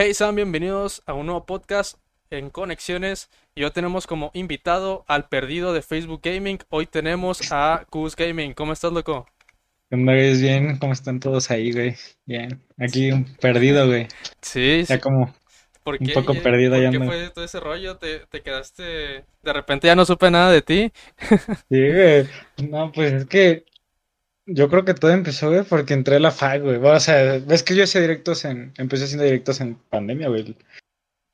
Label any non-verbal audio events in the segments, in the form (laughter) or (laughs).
Hey, sean bienvenidos a un nuevo podcast en Conexiones. Y hoy tenemos como invitado al perdido de Facebook Gaming. Hoy tenemos a Cus Gaming. ¿Cómo estás, loco? ¿Qué onda, güey? Bien, ¿cómo están todos ahí, güey? Bien, aquí un perdido, güey. Sí, Ya sí. como ¿Por un poco perdido ¿Por ya qué ando. fue todo ese rollo? ¿Te, te quedaste... De repente ya no supe nada de ti. (laughs) Sí, güey. No, pues es que yo creo que todo empezó, güey, porque entré a la FAC, güey. O sea, ves que yo hacía directos en, empecé haciendo directos en pandemia, güey.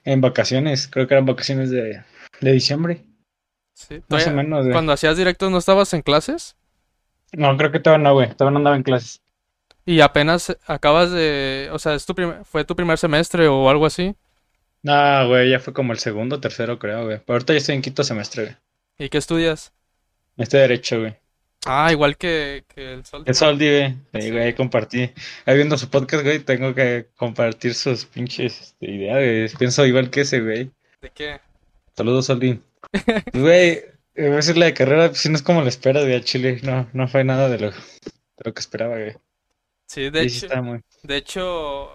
En vacaciones, creo que eran vacaciones de, de diciembre, Sí. más o menos, güey. Cuando hacías directos no estabas en clases. No, creo que todavía no, güey. Todavía no andaba en clases. Y apenas acabas de... O sea, es tu prim- fue tu primer semestre o algo así. No, güey, ya fue como el segundo, tercero, creo, güey. Pero ahorita ya estoy en quinto semestre, güey. ¿Y qué estudias? Estoy derecho, güey. Ah, igual que, que el sol. El Soldi, güey. Sí, güey, compartí. Ahí viendo su podcast, güey, tengo que compartir sus pinches este, ideas, güey. Pienso igual que ese, güey. ¿De qué? Saludos, Soldi. (laughs) Güey, eh, voy a decir la de carrera, pues sí no es como lo esperas, güey, al Chile. No, no fue nada de lo, de lo que esperaba, güey. Sí, de Sí, hecho, está muy... de hecho,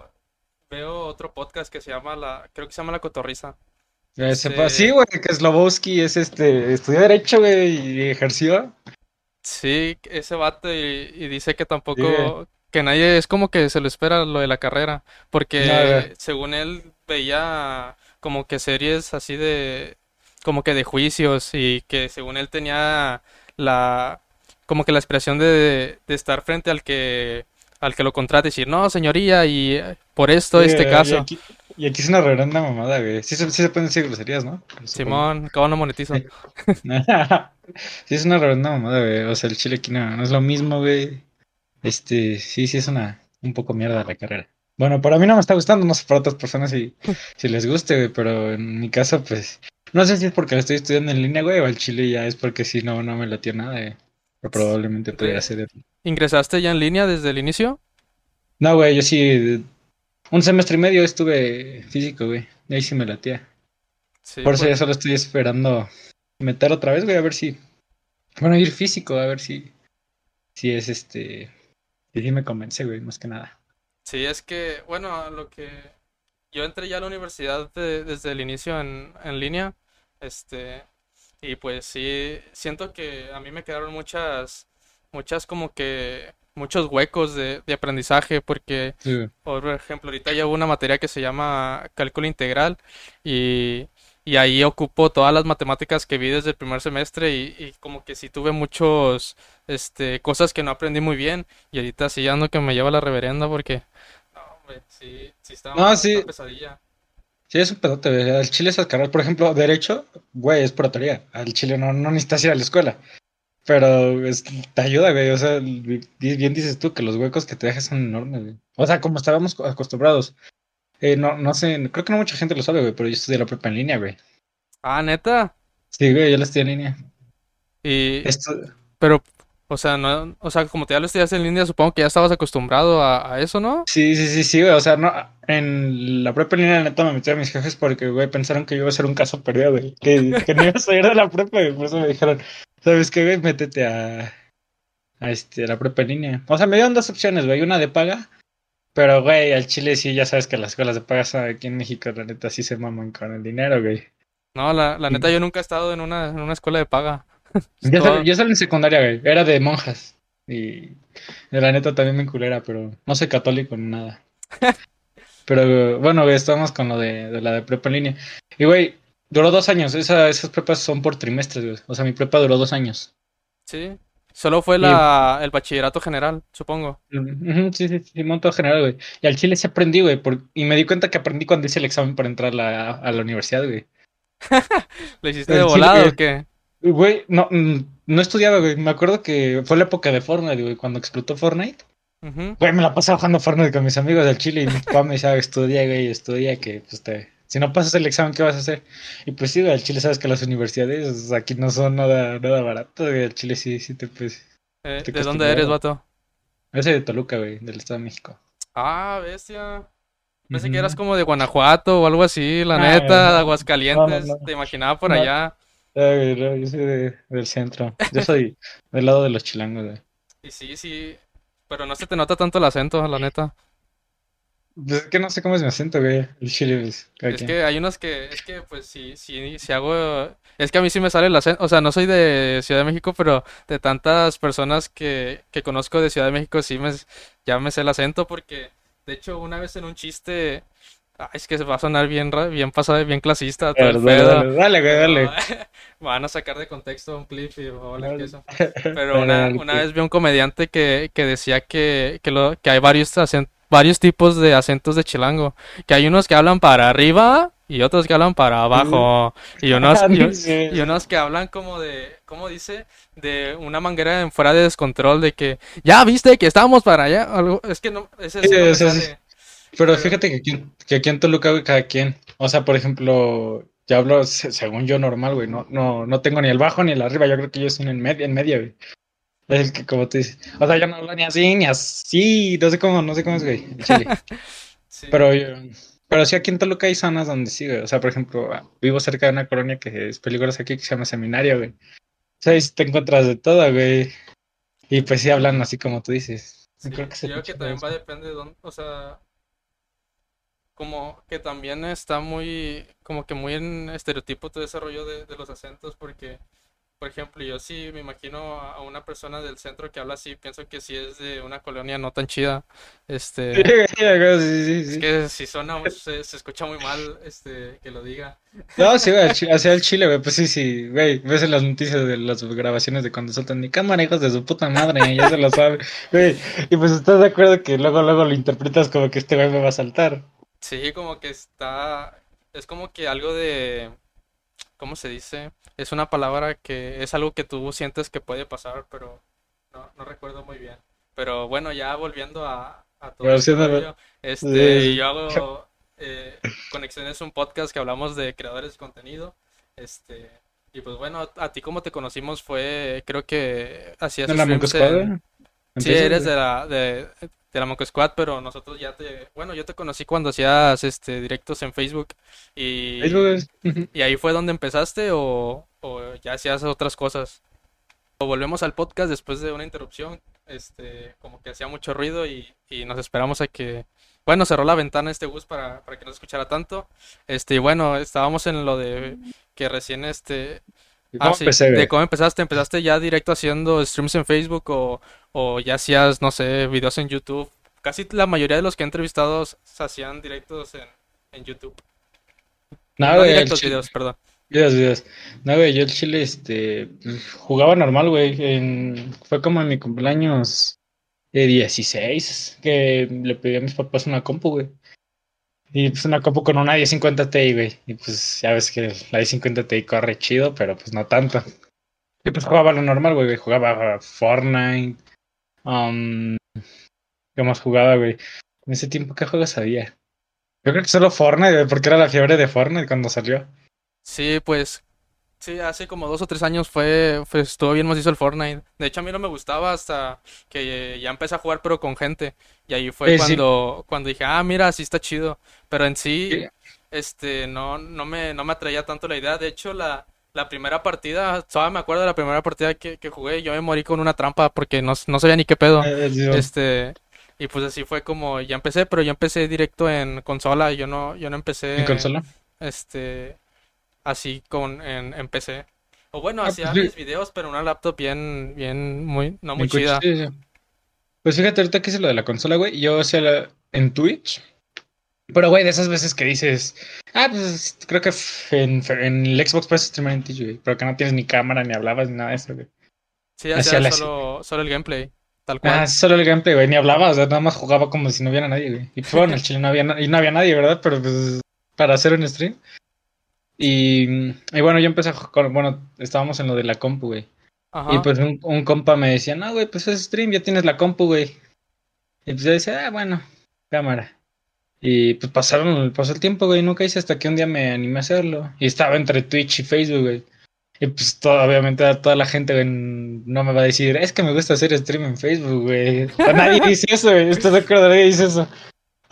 veo otro podcast que se llama la, creo que se llama La Cotorrisa. Se Este- fue- Sí, güey, que Slobowski es este, estudió Derecho, güey, y ejerció. Sí, ese vato y, y dice que Sí. tampoco, que nadie es como que se lo espera lo de la carrera, porque según él veía como que series así de, como que de juicios y que según él tenía la, como que la expresión de, de estar frente al que, al que lo contrata y decir, no, señoría, y eh, por esto Sí, este y caso. aquí, y aquí es una reverenda mamada, güey. Sí, se- sí se pueden decir groserías, ¿no? Simón, acabo no monetizo. (laughs) Sí. Es una reverenda mamada, güey. O sea, el chile aquí no, no es lo mismo, güey. Este, sí, sí es una, un poco mierda la carrera. Bueno, para mí no me está gustando, no sé para otras personas si, (laughs) si les guste, güey, pero en mi caso, pues, no sé si es porque la estoy estudiando en línea, güey, o al chile ya es porque si no, no me latió nada, güey. Pero probablemente pudiera ser. ¿Ingresaste ya en línea desde el inicio? No, güey, yo sí, un semestre y medio estuve físico, güey. Y ahí sí me latía. Sí, Por eso pues- ya solo estoy esperando meter otra vez, güey, a ver si. Bueno, ir físico, a ver si. Si es este. Si sí me convence, güey, más que nada. Sí, es que, bueno, lo que yo entré ya a la universidad de- desde el inicio en, en línea, este, y pues sí, siento que a mí me quedaron muchas, muchas como que, muchos huecos de, de aprendizaje, porque, Sí, por ejemplo, ahorita llevo una materia que se llama cálculo integral y, y ahí ocupo todas las matemáticas que vi desde el primer semestre y, y como que sí tuve muchos, este, cosas que no aprendí muy bien y ahorita sí ando que me lleva la reverenda porque, no, hombre, sí, sí está No, una pesadilla. Sí, es un pedote, güey. Al chile esas carreras, por ejemplo, Derecho, güey, es pura teoría. Al chile no, no necesitas ir a la escuela. Pero es- te ayuda, güey. O sea, bien dices tú que los huecos que te dejas son enormes, güey. O sea, como estábamos acostumbrados. Eh, no, no sé, creo que no mucha gente lo sabe, güey, pero yo estudié la prepa en línea, güey. Ah, neta. Sí, güey, yo la estudié en línea. Y, Esto, pero, o sea, no, o sea, como te ya lo estudiaste en línea, supongo que ya estabas acostumbrado a, a eso, ¿no? Sí, sí, sí, sí, güey. O sea, no, en la prepa en línea, neta, me metí a mis jefes porque, güey, pensaron que yo iba a ser un caso perdido, güey. Que, que no iba a salir de la prepa, güey. Por eso me dijeron, ¿sabes qué, güey? Métete a, a, este, a la en línea. O sea, me dieron dos opciones, güey. Una de paga, pero, güey, al Chile sí, ya sabes que las escuelas de paga aquí en México, la neta, sí se maman con el dinero, güey. No, la, la neta, yo nunca he estado en una, en una escuela de paga. (laughs) Yo, salí en secundaria, güey. Era de monjas. Y la neta también me culera, pero no soy católico ni nada. (laughs) Pero bueno, güey, estamos con lo de, de la de prepa en línea. Y güey, duró dos años. Esa, esas prepas son por trimestres, güey. O sea, mi prepa duró dos años. Sí. Solo fue la, el bachillerato general, supongo. Sí, sí, sí, monto general, güey. Y al chile sí aprendí, güey. por- Y me di cuenta que aprendí cuando hice el examen para entrar a la, a la universidad, güey. (laughs) ¿Le hiciste de volado güey. o qué? Güey, no, mm, no estudiaba, güey. Me acuerdo que fue la época de Fortnite, güey. Cuando explotó Fortnite. Güey, me la pasaba jugando Fortnite con mis amigos del Chile y mi (laughs) papá me decía, estudia, güey, estudia, que pues te... Si no pasas el examen, ¿qué vas a hacer? Y pues sí, al Chile sabes que las universidades aquí no son nada, nada baratas, güey. Al Chile sí, sí te pues... Eh, Te ¿de dónde eres, vato? Yo soy de Toluca, güey, del Estado de México. Ah, bestia. Pensé que eras como de Guanajuato o algo así, la Ah, neta, no. Aguascalientes. No, no, no. Te imaginaba por allá. No, yo soy de- del centro. Yo soy del lado de los chilangos, güey. (laughs) Y sí, sí. Pero no se te nota tanto el acento, la neta. Es que no sé cómo es mi acento, güey. El chile, Es quien. que hay unos que, es que pues si, si, si hago, es que a mí sí me sale el acento, o sea, no soy de Ciudad de México, pero de tantas personas que, que conozco de Ciudad de México sí me, ya me sé el acento porque, de hecho, una vez en un chiste, ay, es que se va a sonar bien, bien pasado, bien clasista, todo el Dale, dale, dale, dale, güey, pero dale. (laughs) me van a sacar de contexto un clip y a Dale, queso. Pero una, una vez vi un comediante que, que decía que, que, lo, que hay varios, acen- varios tipos de acentos de chilango. Que hay unos que hablan para arriba y otros que hablan para abajo. Y unos, (laughs) y, unos que hablan como de, ¿cómo dice? De una manguera en fuera de descontrol de que, ya viste que estamos para allá. Algo, es que no, ese sí Sí, no. Pero fíjate que aquí, que aquí en Toluca, güey, cada quien. O sea, por ejemplo, yo hablo se- según yo normal, güey. No, no, no tengo ni el bajo ni el arriba. Yo creo que yo estoy en media, en media, güey. Es el que, como tú dices. O sea, yo no hablo ni así, ni así. No sé cómo, no sé cómo es, güey. en Chile. (laughs) sí. Pero, yo- pero sí, aquí en Toluca hay zonas donde sí, güey. O sea, por ejemplo, vivo cerca de una colonia que es peligrosa aquí, que se llama Seminario, güey. O sea, ahí te encuentras de todo, güey. Y pues sí hablan así como tú dices. Sí, Creo que yo creo que también eso. va a depender de dónde, o sea, como que también está muy, como que muy en estereotipo todo ese rollo de, de los acentos, porque, por ejemplo, yo sí me imagino a una persona del centro que habla así, pienso que sí es de una colonia no tan chida, este, sí, sí, es sí. que si suena, se, se escucha muy mal, este, que lo diga. No, sí, güey, hacia el Chile, güey, pues sí, sí, güey, ves en las noticias de las grabaciones de cuando sueltan mi cámara, hijos de su puta madre, ya se lo sabe, güey, y pues estás de acuerdo que luego, luego lo interpretas como que este güey me va a saltar. Sí, como que está, es como que algo de, ¿cómo se dice? Es una palabra que es algo que tú sientes que puede pasar, pero no, no recuerdo muy bien. Pero bueno, ya volviendo a, a todo este rollo, sí, este, sí. yo hago eh, Conexiones, un podcast que hablamos de creadores de contenido, este, y pues bueno, a ti como te conocimos fue, creo que hacías ¿En la en, Sí, eres de la, de, de la Monco Squad, pero nosotros ya te, bueno, yo te conocí cuando hacías este directos en Facebook Facebook, y, es- ujú. y ahí fue donde empezaste o, o ya hacías otras cosas. O volvemos al podcast después de una interrupción, este, como que hacía mucho ruido y, y nos esperamos a que, bueno, cerró la ventana este bus para, para que no se escuchara tanto. Este, y bueno, estábamos en lo de que recién este, ¿Y Ah, ¿Cómo sí. empecé, ¿De cómo empezaste? ¿Empezaste ya directo haciendo streams en Facebook o, o ya hacías, no sé, videos en YouTube? Casi la mayoría de los que he entrevistado s- hacían directos en, en YouTube. No, No directos, Chile, videos, perdón. videos, videos. No, güey, yo el Chile, este, jugaba normal, güey, en- fue como en mi cumpleaños de 16, que le pedí a mis papás una compu, güey. Y pues una compu con una 1050 Ti, güey. Y pues ya ves que la 1050 Ti corre chido, pero pues no tanto. Y pues jugaba lo normal, güey. Jugaba Fortnite. Um, ¿qué más jugaba, güey? En ese tiempo, ¿qué juegos había? Yo creo que solo Fortnite, porque era la fiebre de Fortnite cuando salió. Sí, pues, sí, hace como dos o tres años fue, fue- estuvo bien macizo el Fortnite. De hecho, a mí no me gustaba hasta que ya empecé a jugar, pero con gente. Y ahí fue Sí, sí. cuando, cuando dije, ah, mira, sí está chido. Pero en sí, Sí. este, no, no me, no me atraía tanto la idea. De hecho, la, la primera partida, todavía me acuerdo de la primera partida que, que jugué, yo me morí con una trampa porque no, no sabía ni qué pedo. Eh, sí, Este, y pues así fue como ya empecé, pero yo empecé directo en consola, yo no, yo no ¿En empecé, consola? este, así con, en, en PC. O bueno, Ah, pues hacía sí. mis videos, pero una laptop bien, bien, muy, no muy chida. Pues fíjate, ahorita que hice lo de la consola, güey, yo hacía la- en Twitch. Pero, güey, de esas veces que dices, ah, pues creo que en, en el Xbox puedes streamar en Twitch, güey, pero que no tienes ni cámara, ni hablabas, ni nada de eso, güey. Sí, Hacía la- solo, solo el gameplay, tal Ah, cual. solo el gameplay, güey, ni hablaba, o sea, nada más jugaba como si no hubiera nadie, güey. Y pues (laughs) bueno, el chile no había, y no había nadie, ¿verdad? Pero pues para hacer un stream. Y, y bueno, yo empecé a jugar, bueno, estábamos en lo de la compu, güey. Y pues un, un compa me decía, no, güey, pues es stream, ya tienes la compu, güey. Y pues yo decía, ah, bueno, cámara. Y pues pasaron, pasó el tiempo, güey, nunca hice hasta que un día me animé a hacerlo. Y estaba entre Twitch y Facebook, güey. Y pues todo, obviamente toda la gente, güey, no me va a decir, es que me gusta hacer stream en Facebook, güey. O (laughs) sea, nadie dice eso, güey. ¿Estás de acuerdo? Nadie dice eso.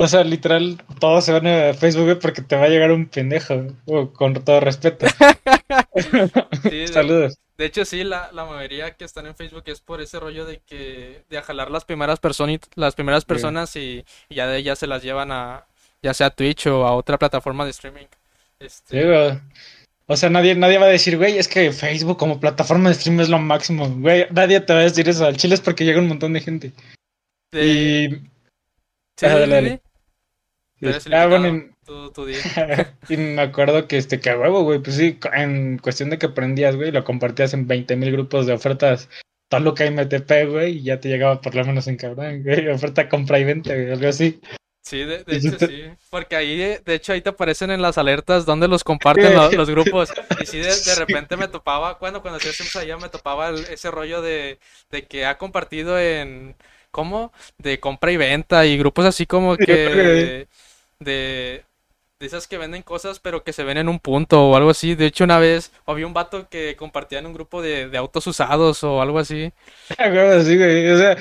O sea, literal, todos se van a Facebook porque te va a llegar un pendejo, con todo respeto. (laughs) Sí, Saludos. de hecho, sí, la, la mayoría que están en Facebook es por ese rollo de que de jalar las primeras personas, las primeras Sí. personas y, y ya de ellas se las llevan a ya sea a Twitch o a otra plataforma de streaming. Sí, Este, güey. O sea, nadie, nadie va a decir, güey, es que Facebook como plataforma de stream es lo máximo. Güey, nadie te va a decir eso. Al chile es porque llega un montón de gente. Y. sí, sí, dale, sí, dale. Ah, bueno, (laughs) y me acuerdo que este, que a huevo, güey, pues sí, en cuestión de que prendías, güey, lo compartías en 20.000 grupos de ofertas Toluca y MTP, güey, y ya te llegaba por lo menos en cabrón, güey, (laughs) oferta compra y venta, güey, algo así. Sí, de, hecho sí. Porque ahí, de de hecho, ahí te aparecen en las alertas donde los comparten lo- (laughs) los, grupos. Y sí, de, repente me topaba, cuando, cuando hacía streams allá, me topaba el- ese rollo de, de que ha compartido en, ¿cómo? De compra y venta y grupos así como que. De, de esas que venden cosas pero que se ven en un punto o algo así. De hecho, una vez había un vato que compartía en un grupo de, de autos usados o algo así. (laughs) Sí, güey, o sea,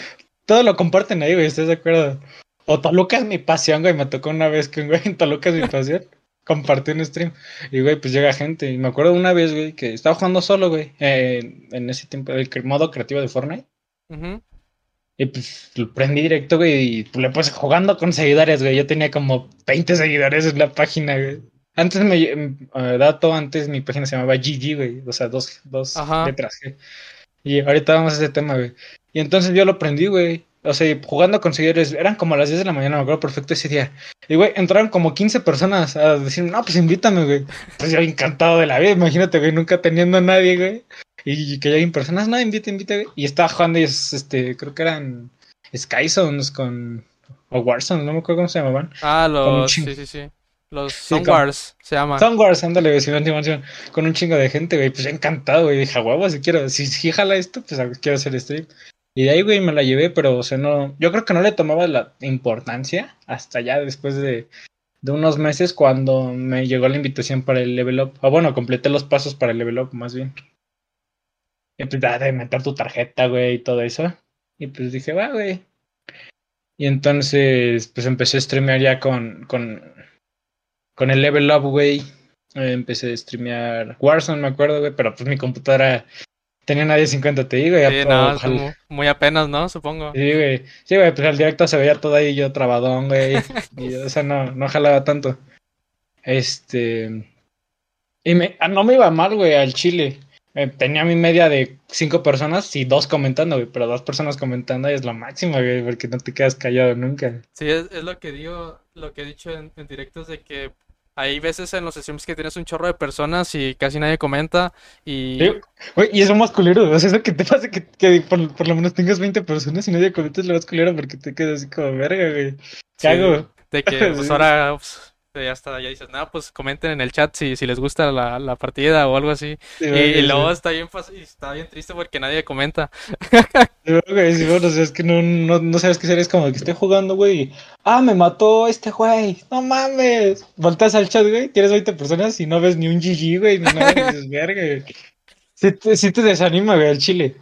todo lo comparten ahí, güey, ¿estás de acuerdo? O Toluca es mi pasión, güey, me tocó una vez que un güey en Toluca es mi pasión. (laughs) Compartí un stream y, güey, pues llega gente. Y me acuerdo una vez, güey, que estaba jugando solo, güey, eh, en ese tiempo, el modo creativo de Fortnite. Ujú. Y pues lo prendí directo, güey, y pues, le puse jugando con seguidores, güey. Yo tenía como 20 seguidores en la página, güey. Antes me, eh, dato, antes mi página se llamaba GG, güey. O sea, dos, dos letras G. Y ahorita vamos a ese tema, güey. Y entonces yo lo prendí, güey. O sea, jugando con seguidores, eran como las 10 de la mañana, me acuerdo perfecto ese día. Y, güey, entraron como 15 personas a decir, no, pues invítame, güey. Pues yo encantado de la vida, imagínate, güey, nunca teniendo a nadie, güey. Y que lleguen personas, no, invita, güey. Y estaba jugando, este, creo que eran Sky Zones con. O Warzone, no me acuerdo cómo se llamaban. Ah, los, sí, sí, sí. Los Sí, Soundwars se llaman. Son Wars, ándale, güey, Simón, Simón, Simón, con un chingo de gente, güey. Pues encantado, güey. Dije, huevo, si quiero, si, si jala esto, pues quiero hacer stream. Y de ahí, güey, me la llevé, pero, o sea, no. Yo creo que no le tomaba la importancia hasta ya después de, de unos meses cuando me llegó la invitación para el level up. O bueno, completé los pasos para el level up, más bien. Y pues de meter tu tarjeta, güey, y todo eso. Y pues dije, va, güey. Y entonces, pues empecé a streamear ya con, con, con el level up, güey. Eh, empecé a streamear Warzone, me acuerdo, güey, pero pues mi computadora tenía una 1050 Ti, güey. Sí, no, muy apenas, ¿no? Supongo. Sí, güey. Sí, güey, pues al directo se veía todo ahí yo trabadón, güey. (laughs) Y, o sea, no, no jalaba tanto. Este. Y me, ah, no me iba mal, güey, al Chile. Eh, tenía mi media de cinco personas y dos comentando, güey. Pero dos personas comentando es lo máximo, güey, porque no te quedas callado nunca. Sí, es, es lo que digo, lo que he dicho en, en directos de que hay veces en los streams que tienes un chorro de personas y casi nadie comenta y Sí, Güey, y eso más culero, o sea, eso que te pasa que, que por, por lo menos tengas 20 personas y nadie comentes lo más culero porque te quedas así como verga, güey. Sí. ¿Qué hago? de que pues ahora pues, ya está, ya dices, nada, pues comenten en el chat si, si les gusta la, la partida o algo así. Sí, Y, sí. luego está bien, está bien triste porque nadie comenta. Sí, güey, sí, bueno, o sea, es que no, no, no sabes qué hacer, es como que esté jugando, güey. Ah, me mató este güey, no mames. Voltas al chat, güey, tienes 20 personas y no ves ni un GG, güey, ni nada, dices, verga, güey. Sí te, sí te desanima, güey, al chile.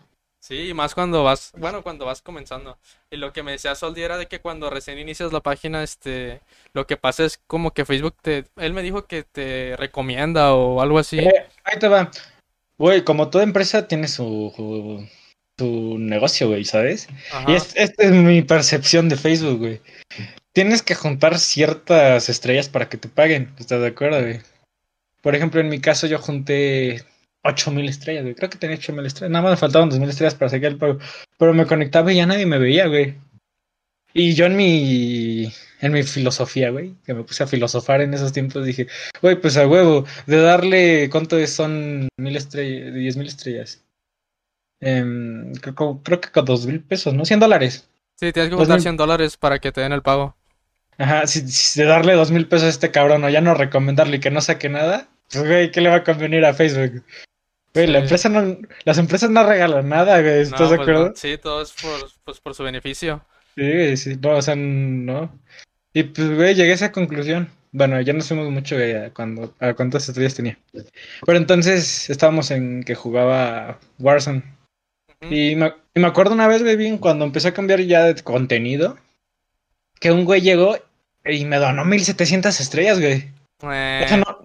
Sí, y más cuando vas, bueno, cuando vas comenzando. Y lo que me decía Soldi era de que cuando recién inicias la página, este, lo que pasa es como que Facebook te, él me dijo que te recomienda o algo así. Eh, ahí te va. Güey, como toda empresa tiene su, su, su negocio, güey, ¿sabes? Ajá. Y es- esta es mi percepción de Facebook, güey. Tienes que juntar ciertas estrellas para que te paguen. ¿Estás de acuerdo, güey? Por ejemplo, en mi caso yo junté 8000 estrellas, güey. Creo que tenía 8000 estrellas. Nada más me faltaban 2000 estrellas para sacar el pago. Pero me conectaba y ya nadie me veía, güey. Y yo en mi en mi filosofía, güey, que me puse a filosofar en esos tiempos, dije, güey, pues a huevo, de darle, ¿cuánto es? son mil estrellas, diez mil estrellas? Em, creo, creo que con dos mil pesos, ¿no? 100 dólares. Sí, tienes que juntar no- 100 dólares para que te den el pago. Ajá, si, si de darle dos mil pesos a este cabrón o ya no recomendarle y que no saque nada, pues güey, ¿qué le va a convenir a Facebook? Güey, la empresa no, las empresas no regalan nada, güey, ¿estás No, de pues, acuerdo? no, sí, todo es por, pues, por su beneficio. Sí, sí, no, o sea, no. Y pues, güey, llegué a esa conclusión. Bueno, ya no fuimos mucho, güey, a cuando, a cuántas estrellas tenía. Pero entonces estábamos en que jugaba Warzone. Y me, y me acuerdo una vez, güey, bien, cuando empecé a cambiar ya de contenido, que un güey llegó y me donó 1700 estrellas, güey. Eh, Eso no-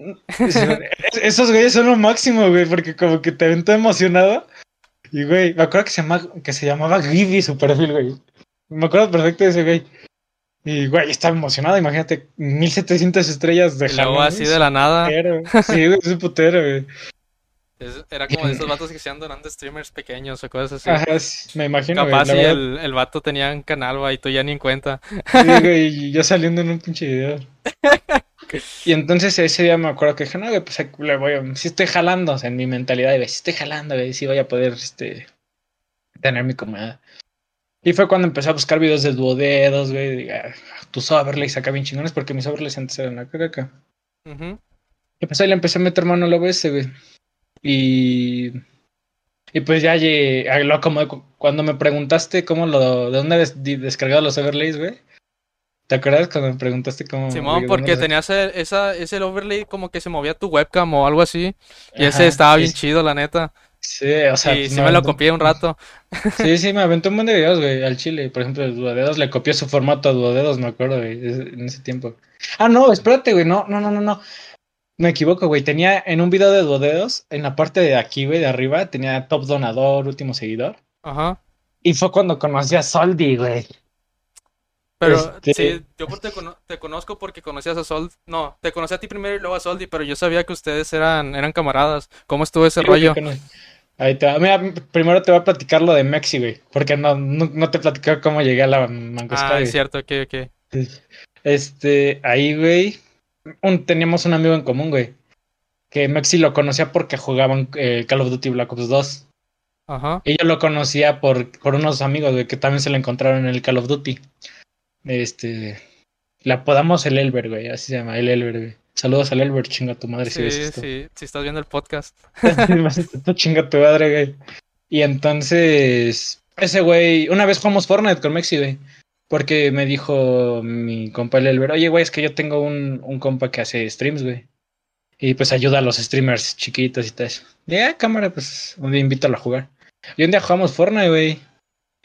esos güeyes son lo máximo, güey, porque como que te ven todo emocionado. Y, güey, me acuerdo que se, llama, que se llamaba Gibi su perfil, güey. Me acuerdo perfecto de ese güey. Y, güey, estaba emocionado, imagínate, 1700 estrellas de luego así de la nada. putero. Sí, güey, es un putero, güey. es- era como de esos (laughs) vatos que se iban donando streamers pequeños o cosas así. Ajá, sí, me imagino. Capaz si el, el vato tenía un canal, güey, y tú ya ni en cuenta. Sí, güey, y yo saliendo en un pinche video. (laughs) Y entonces ese día me acuerdo que dije, no, güey, pues le voy a, si estoy jalando, o sea, en mi mentalidad, güey, si estoy jalando, güey, si voy a poder, este, tener mi comida. Y fue cuando empecé a buscar videos de duodedos, güey, diga, tus overlays acá bien chingones, porque mis overlays antes eran acá, acá. Ujú. Y pues ahí le empecé a meter mano al OBS, güey. Y. Y pues ya llegué. lo como cu- cuando me preguntaste cómo lo. ¿De dónde des- di- descargaba los overlays, güey? ¿Te acuerdas cuando me preguntaste cómo. Simón, porque tenías el- esa, ese overlay como que se movía tu webcam o algo así. Y Ajá, ese estaba bien chido, la neta. Sí, o sea. y pues, sí me me lo copié un rato. Sí, sí, me aventó un buen de videos, güey, al chile. Por ejemplo, el duodedos le copió su formato a duodedos, me acuerdo, güey, en ese tiempo. Ah, no, espérate, güey, no, no, no, no, no. Me equivoco, güey. Tenía en un video de duodedos, en la parte de aquí, güey, de arriba, tenía top donador, último seguidor. Ajá. Y fue cuando conocí a Soldi, güey. Pero Este- sí, yo te, cono- te conozco porque conocías a Soldi. No, te conocí a ti primero y luego a Soldi, pero yo sabía que ustedes eran, eran camaradas. ¿Cómo estuvo ese Sí, rollo? no- Ahí te va. Mira, primero te voy a platicar lo de Mexi, güey. Porque no, no, no te platicé cómo llegué a la Mangosca, Ah, es cierto, ok, ok. Este, ahí, güey, un- teníamos un amigo en común, güey. Que Mexi lo conocía porque jugaban eh, Call of Duty Black Ops 2. Ajá. Y yo lo conocía por, por unos amigos, güey, que también se lo encontraron en el Call of Duty. Este, le apodamos el Elber, güey, así se llama, el Elber, güey. Saludos al Elber, chinga tu madre si ves esto. sí, si estás viendo el podcast. (laughs) Tú chinga tu madre, güey. Y entonces, ese güey, una vez jugamos Fortnite con Mexi, güey. Porque me dijo mi compa el Elber, oye, güey, es que yo tengo un, un compa que hace streams, güey. Y pues ayuda a los streamers chiquitos y tal. Y ah, cámara, pues un día invítalo a jugar. Y un día jugamos Fortnite, güey.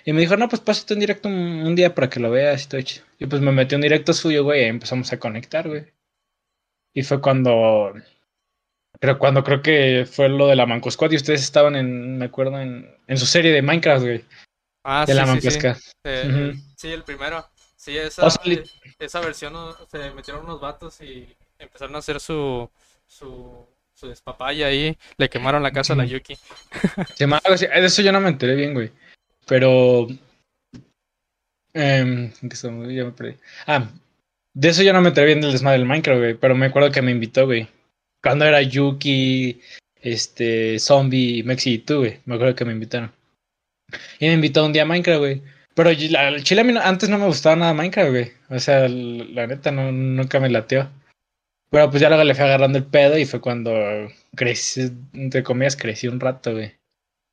Y me dijo, no, pues pásate en directo un, un día para que lo veas y todo chido. Y pues me metí en directo suyo, güey, y empezamos a conectar, güey. Y fue cuando pero cuando creo que fue lo de la Manco Squad y ustedes estaban en, me acuerdo, en, en su serie de Minecraft, güey. Ah, De sí, la sí, Manco sí. Eh, Ujú. Sí, el primero. Sí, esa, O sea, li- esa versión se metieron unos vatos y empezaron a hacer su, su, su despapaya ahí. Le quemaron la casa a la. Yuki. Así. De eso yo no me enteré bien, güey. Pero. em, ¿en? Ya me perdí. Ah, de eso yo no me enteré bien del desmadre del Minecraft, güey. Pero me acuerdo que me invitó, güey. Cuando era Yuki, este, Zombie, Mexi y tú, güey. Me acuerdo que me invitaron. Y me invitó un día a Minecraft, güey. Pero el chile a mí no- antes no me gustaba nada Minecraft, güey. O sea, la neta no, nunca me lateó. Pero pues ya luego le fui agarrando el pedo y fue cuando crecí, entre comillas, crecí un rato, güey.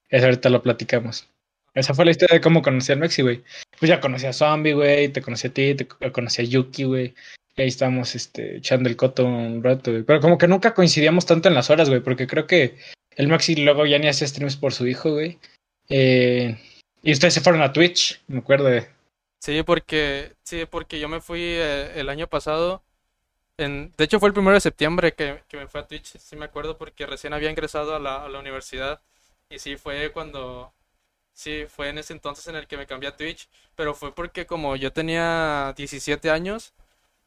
Eso ahorita lo platicamos. Esa fue la historia de cómo conocí al Mexi, güey. Pues ya conocí a Zombie, güey, te conocí a ti, te co- conocí a Yuki, güey. Y ahí estábamos este, echando el coto un rato, güey. Pero como que nunca coincidíamos tanto en las horas, güey, porque creo que el Maxi luego ya ni hacía streams por su hijo, güey. Eh, y ustedes se fueron a Twitch, me acuerdo de... Sí, porque, sí, porque yo me fui eh, el año pasado. En, de hecho, fue el primero de septiembre que, me fui a Twitch, sí me acuerdo, porque recién había ingresado a la universidad. Y sí, fue cuando, sí, fue en ese entonces en el que me cambié a Twitch. Pero fue porque como yo tenía 17 años,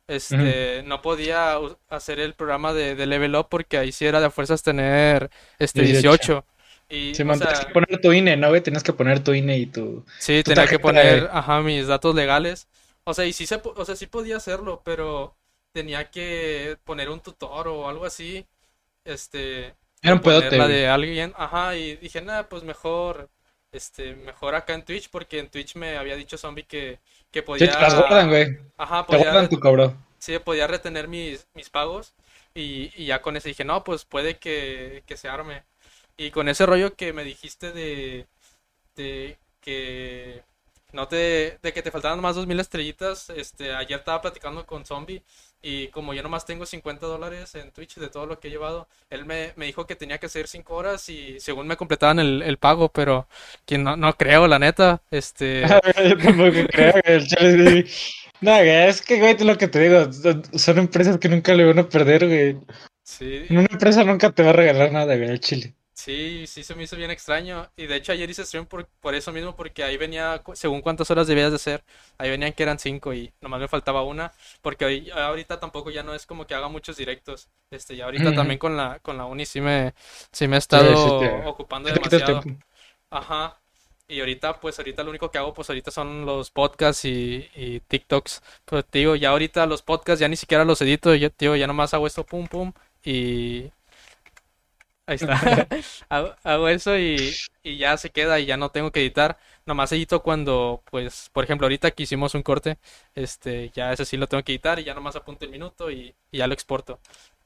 este, no podía hacer el programa de, de Level Up porque ahí sí era de fuerzas tener, este, 18. 18. Y, Sí, o man, sea, tenías que poner tu INE, ¿no? Tenías que poner tu INE y tu... Sí, tu tenía que de- poner, ajá, mis datos legales. O sea, y sí se, o sea, sí podía hacerlo, pero tenía que poner un tutor o algo así. Este, Era un pedote, güey. de alguien, ajá, y dije, nada, pues mejor, este, mejor acá en Twitch, porque en Twitch me había dicho Zombie que, que Sí, podía, te las guardan, güey. ajá, Te guardan tu cobro. sí, podía retener mis, mis pagos y, y ya con eso dije, no, pues puede que, que se arme. Y con ese rollo que me dijiste de, de que no te, de que te faltaban más 2000 estrellitas, este, ayer estaba platicando con Zombie y como yo nomás tengo 50 dólares en Twitch de todo lo que he llevado, él me, me dijo que tenía que hacer 5 horas y según me completaban el, el pago, pero que no, no creo, la neta, este... (laughs) Yo tampoco creo. El. No, es que, güey, lo que te digo, son- empresas que nunca le van a perder, güey. Sí, En una empresa nunca te va a regalar nada, güey, al chile. Sí, sí se me hizo bien extraño. Y de hecho ayer hice stream por, por eso mismo, porque ahí venía, según cuántas horas debías de hacer, ahí venían que eran cinco y nomás me faltaba una, porque hoy- ahorita tampoco ya no es como que haga muchos directos. Este, ya ahorita también con la, con la uni sí me, sí me he estado sí te- ocupando te demasiado. Ajá. Y ahorita, pues ahorita lo único que hago, pues ahorita son los podcasts y, y TikToks. Pues digo, ya ahorita los podcasts ya ni siquiera los edito, yo digo, ya nomás hago esto, pum, pum, y ahí está. (laughs) (laughs) Hago, hago eso y, y ya se queda y ya no tengo que editar. Nomás edito cuando, pues, por ejemplo, ahorita que hicimos un corte, este, ya ese sí lo tengo que editar y ya nomás apunto el minuto y, y ya lo exporto.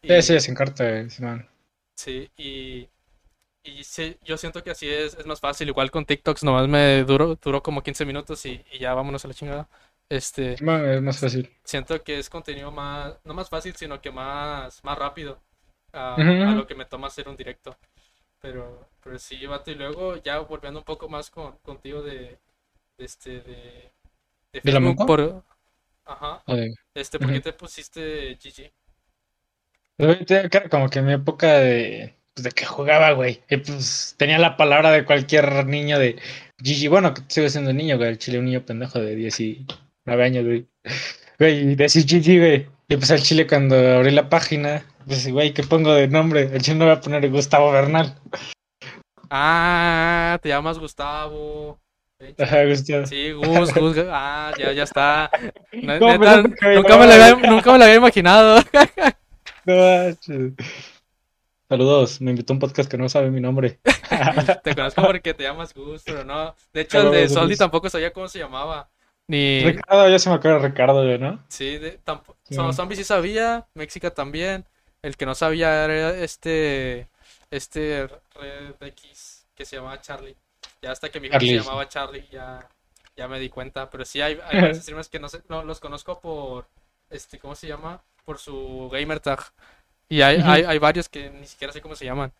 Sí, Y, sí, sin corte, Simón. Sí, y, y sí, yo siento que así es, es más fácil. Igual con TikToks nomás me duró, duró como 15 minutos y, y ya vámonos a la chingada. Este, es más fácil. siento que es contenido más, no más fácil, sino que más, más rápido a, lo que me toma hacer un directo. Pero, pero sí, vato, y luego ya volviendo un poco más con, contigo de, de este, de, de ¿De la por, ajá, este, ¿por qué te pusiste GG? Como que en mi época de, pues, de que jugaba, güey. Y pues tenía la palabra de cualquier niño de Gigi. Bueno, que sigo siendo niño, güey. El chile, un niño pendejo de 19 años, güey. Güey, y decir Gigi, güey. Y pues al chile, cuando abrí la página, pues, güey, ¿qué pongo de nombre? El chile no voy a poner Gustavo Bernal. Ah, te llamas Gustavo. Ajá, Gustavo. Sí, Gus, Gus, ah, ya, ya está. Ne- ¿Cómo neta, pensaste que me nunca me lo había, nunca me lo había imaginado. No. Saludos, me invitó a un podcast que no sabe mi nombre. (laughs) Te conozco porque te llamas Gus, pero no. De hecho, el de Soldi Gus. tampoco sabía cómo se llamaba. Ni. Ricardo, ya se me acuerda Ricardo, ¿no? Sí, de, tampo- Sí. Zombie sí sabía, México también. El que no sabía era este. Este Red X que se llamaba Charlie. Ya hasta que mi hijo se llamaba Charlie, ya, ya me di cuenta. Pero sí hay, hay (laughs) streamers que no sé, no, los conozco por. Este, ¿cómo se llama? Por su gamer tag. Y hay, hay, hay varios que ni siquiera sé cómo se llaman.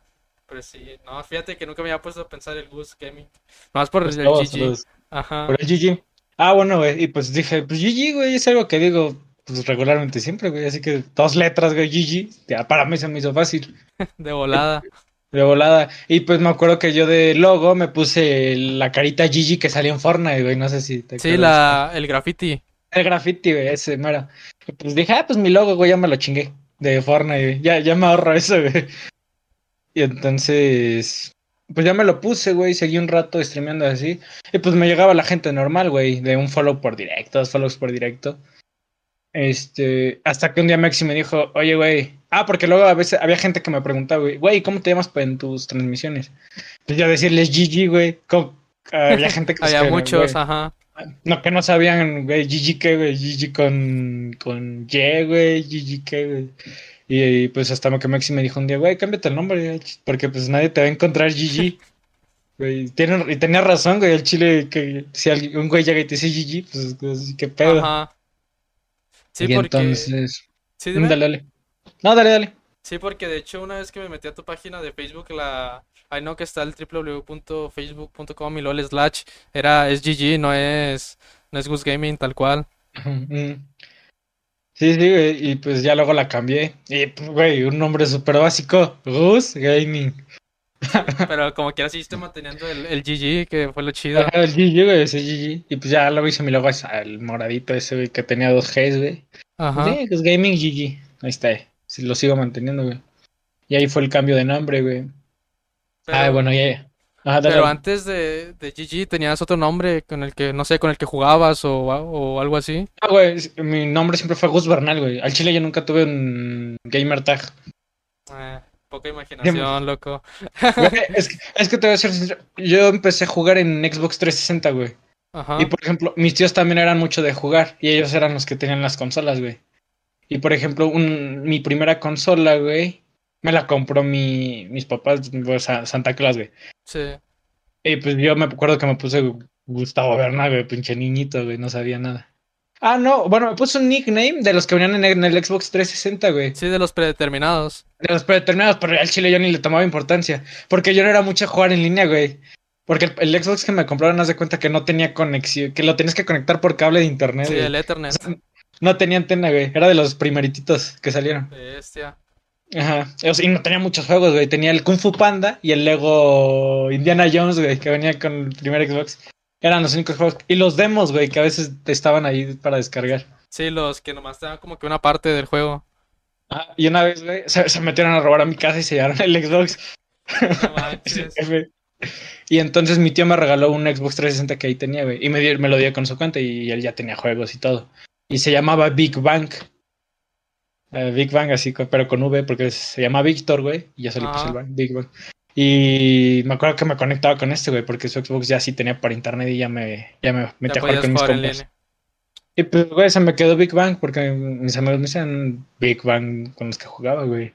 Pero sí, no, fíjate que nunca me había puesto a pensar el Gus Gaming. Más por el Gustavo, GG. Ajá. Por el GG. Ah, bueno, güey. Y pues dije, pues GG, güey, es algo que digo pues regularmente siempre, güey. Así que dos letras, güey, GG. Ya para mí se me hizo fácil. (laughs) De volada. De volada. Y pues me acuerdo que yo de logo me puse la carita GG que salió en Fortnite, güey. No sé si te Sí, la, el graffiti. El graffiti, güey, ese, mero. Y pues dije, ah, pues mi logo, güey, ya me lo chingué. De Fortnite, güey. Ya, ya me ahorro eso, güey. Y entonces, pues ya me lo puse, güey. Seguí un rato streameando así. Y pues me llegaba la gente normal, güey. De un follow por directo, dos follows por directo. Este, hasta que un día Maxi me dijo, oye, güey. Ah, porque luego a veces había gente que me preguntaba, güey, güey, ¿cómo te llamas en tus transmisiones? Pues yo decirles GG, güey. Había (laughs) gente que Había muchos, ajá. no, que no sabían, güey, GG qué, güey, GG con, con Y, güey, GG qué, güey. Y, pues hasta que Maxi me dijo un día, güey, cámbiate el nombre, porque pues nadie te va a encontrar GG. (laughs) Güey, tiene, y tenía razón, güey, el chile, que si alguien- un güey llega y te dice GG, pues, pues, qué pedo. Ajá. Sí, y porque. entonces, Sí, mm, dime. dale, dale. No, dale, dale. Sí, porque de hecho una vez que me metí a tu página de Facebook, la... Ahí no que está el www.facebook.com y lol slash era es GG, no es no es Gus Gaming tal cual. Mm. Sí, sí, güey, y pues ya luego la cambié. Y, güey, un nombre súper básico, Gus Gaming. (laughs) Pero como quiera seguiste manteniendo el, el GG, que fue lo chido. Ajá, el GG, güey, ese GG. Y pues ya luego hice mi logo, el moradito ese, güey, que tenía dos Gs, güey. Ajá. Sí, pues Gaming GG. Ahí está, eh. Lo sigo manteniendo, güey. Y ahí fue el cambio de nombre, güey. Ah, bueno, ya. Ajá, dale, pero antes de, de GG tenías otro nombre con el que, no sé, con el que jugabas o, o algo así. Ah, güey, mi nombre siempre fue Gus Bernal, güey. Al chile yo nunca tuve un gamer tag. Eh, poca imaginación, loco. Güey, (laughs) es, que, es que te voy a ser sincero. Yo empecé a jugar en Xbox 360, güey. Ajá. Y por ejemplo, mis tíos también eran mucho de jugar y ellos eran los que tenían las consolas, güey. Y por ejemplo, un, mi primera consola, güey, me la compró mi, mis papás, sea, Santa Claus, güey. Sí. Y pues yo me acuerdo que me puse Gustavo Bernal, güey, pinche niñito, güey, no sabía nada. Ah, no, bueno, me puse un nickname de los que venían en el, en el Xbox 360, güey. Sí, de los predeterminados. De los predeterminados, pero al chile yo ni le tomaba importancia. Porque yo no era mucho a jugar en línea, güey. Porque el, el Xbox que me compraron, haz de cuenta que no tenía conexión, que lo tenías que conectar por cable de internet. Sí, güey. el Ethernet. No tenía antena, güey. Era de los primerititos que salieron. Bestia. Ajá. O sea, y no tenía muchos juegos, güey. Tenía el Kung Fu Panda y el Lego Indiana Jones, güey, que venía con el primer Xbox. Eran los únicos juegos. Y los demos, güey, que a veces estaban ahí para descargar. Sí, los que nomás dan como que una parte del juego. Ah, y una vez, güey, se, se metieron a robar a mi casa y se llevaron el Xbox. No (laughs) y entonces mi tío me regaló un Xbox 360 que ahí tenía, güey. Y me, dio- me lo dio con su cuenta y él ya tenía juegos y todo. Y se llamaba Big Bang. Eh, Big Bang, así, pero con V, porque se llama Víctor, güey. Y yo se le el Bang, Big Bang. Y me acuerdo que me conectaba con este, güey, porque su Xbox ya sí tenía para internet y ya me, ya me Ya metía a jugar con mis compas. Y pues, güey, se me quedó Big Bang porque mis amigos me dicen Big Bang con los que jugaba, güey.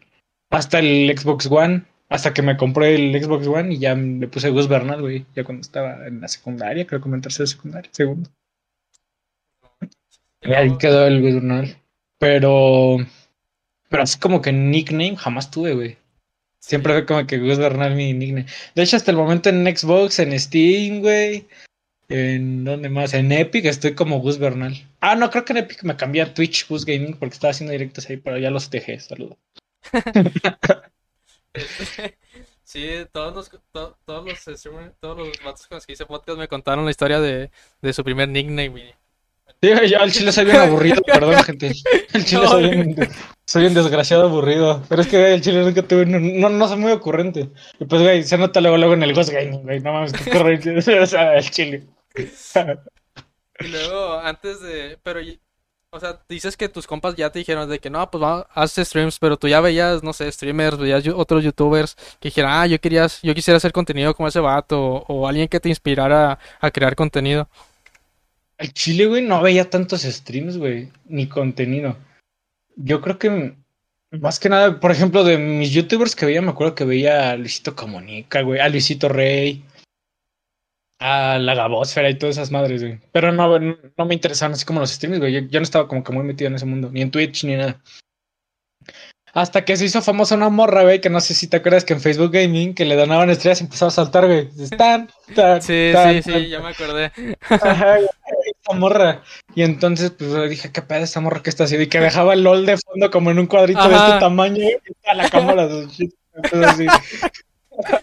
Hasta el Xbox One, hasta que me compré el Xbox One y ya le puse Gus Bernal, güey. Ya cuando estaba en la secundaria, creo que en tercera secundaria, segundo. Y ahí quedó el Gus Bernal. Pero, pero así como que nickname jamás tuve, güey. Siempre fue como que Gus Bernal mi nickname. De hecho, hasta el momento en Xbox, en Steam, güey. ¿En dónde más? En Epic estoy como Gus Bernal. Ah, no, creo que en Epic me cambié a Twitch Gus Gaming porque estaba haciendo directos ahí, pero ya los dejé. Saludos. (laughs) Sí, todos los, to- todos los streamers, todos los vatos con los que hice podcast me contaron la historia de, de su primer nickname. y- Sí, yo al chile soy bien aburrido, perdón, gente. (laughs) El chile No, soy bien, soy un desgraciado aburrido. Pero es que, güey, el chile nunca tuve. No, no, no soy muy ocurrente. Y pues, güey, se nota luego, luego en el Gus Gaming, güey. No mames, qué. (laughs) O sea, el chile. Y luego, antes de. Pero, o sea, dices que tus compas ya te dijeron de que no, pues va, haz streams, pero tú ya veías, no sé, streamers, veías otros youtubers que dijeran, ah, yo quería, yo quisiera hacer contenido como ese vato, o, o alguien que te inspirara a crear contenido. El chile, güey, no veía tantos streams, güey, ni contenido. Yo creo que más que nada, por ejemplo, de mis youtubers que veía, me acuerdo que veía a Luisito Comunica, güey, a Luisito Rey, a la Gabosfera y todas esas madres, güey. Pero no, no, no me interesaban así como los streams, güey. Yo, yo no estaba como que muy metido en ese mundo, ni en Twitch ni nada. Hasta que se hizo famosa una morra, güey, que no sé si te acuerdas que en Facebook Gaming, que le donaban estrellas y empezaba a saltar, güey. Tan, tan, Sí, tan, sí, tan, sí, ya me acordé. Ajá, esa morra. Y entonces, pues dije, ¿qué pedo esa morra que está haciendo? Y que dejaba el LOL de fondo como en un cuadrito de este tamaño, y a la cámara. entonces, así. (laughs)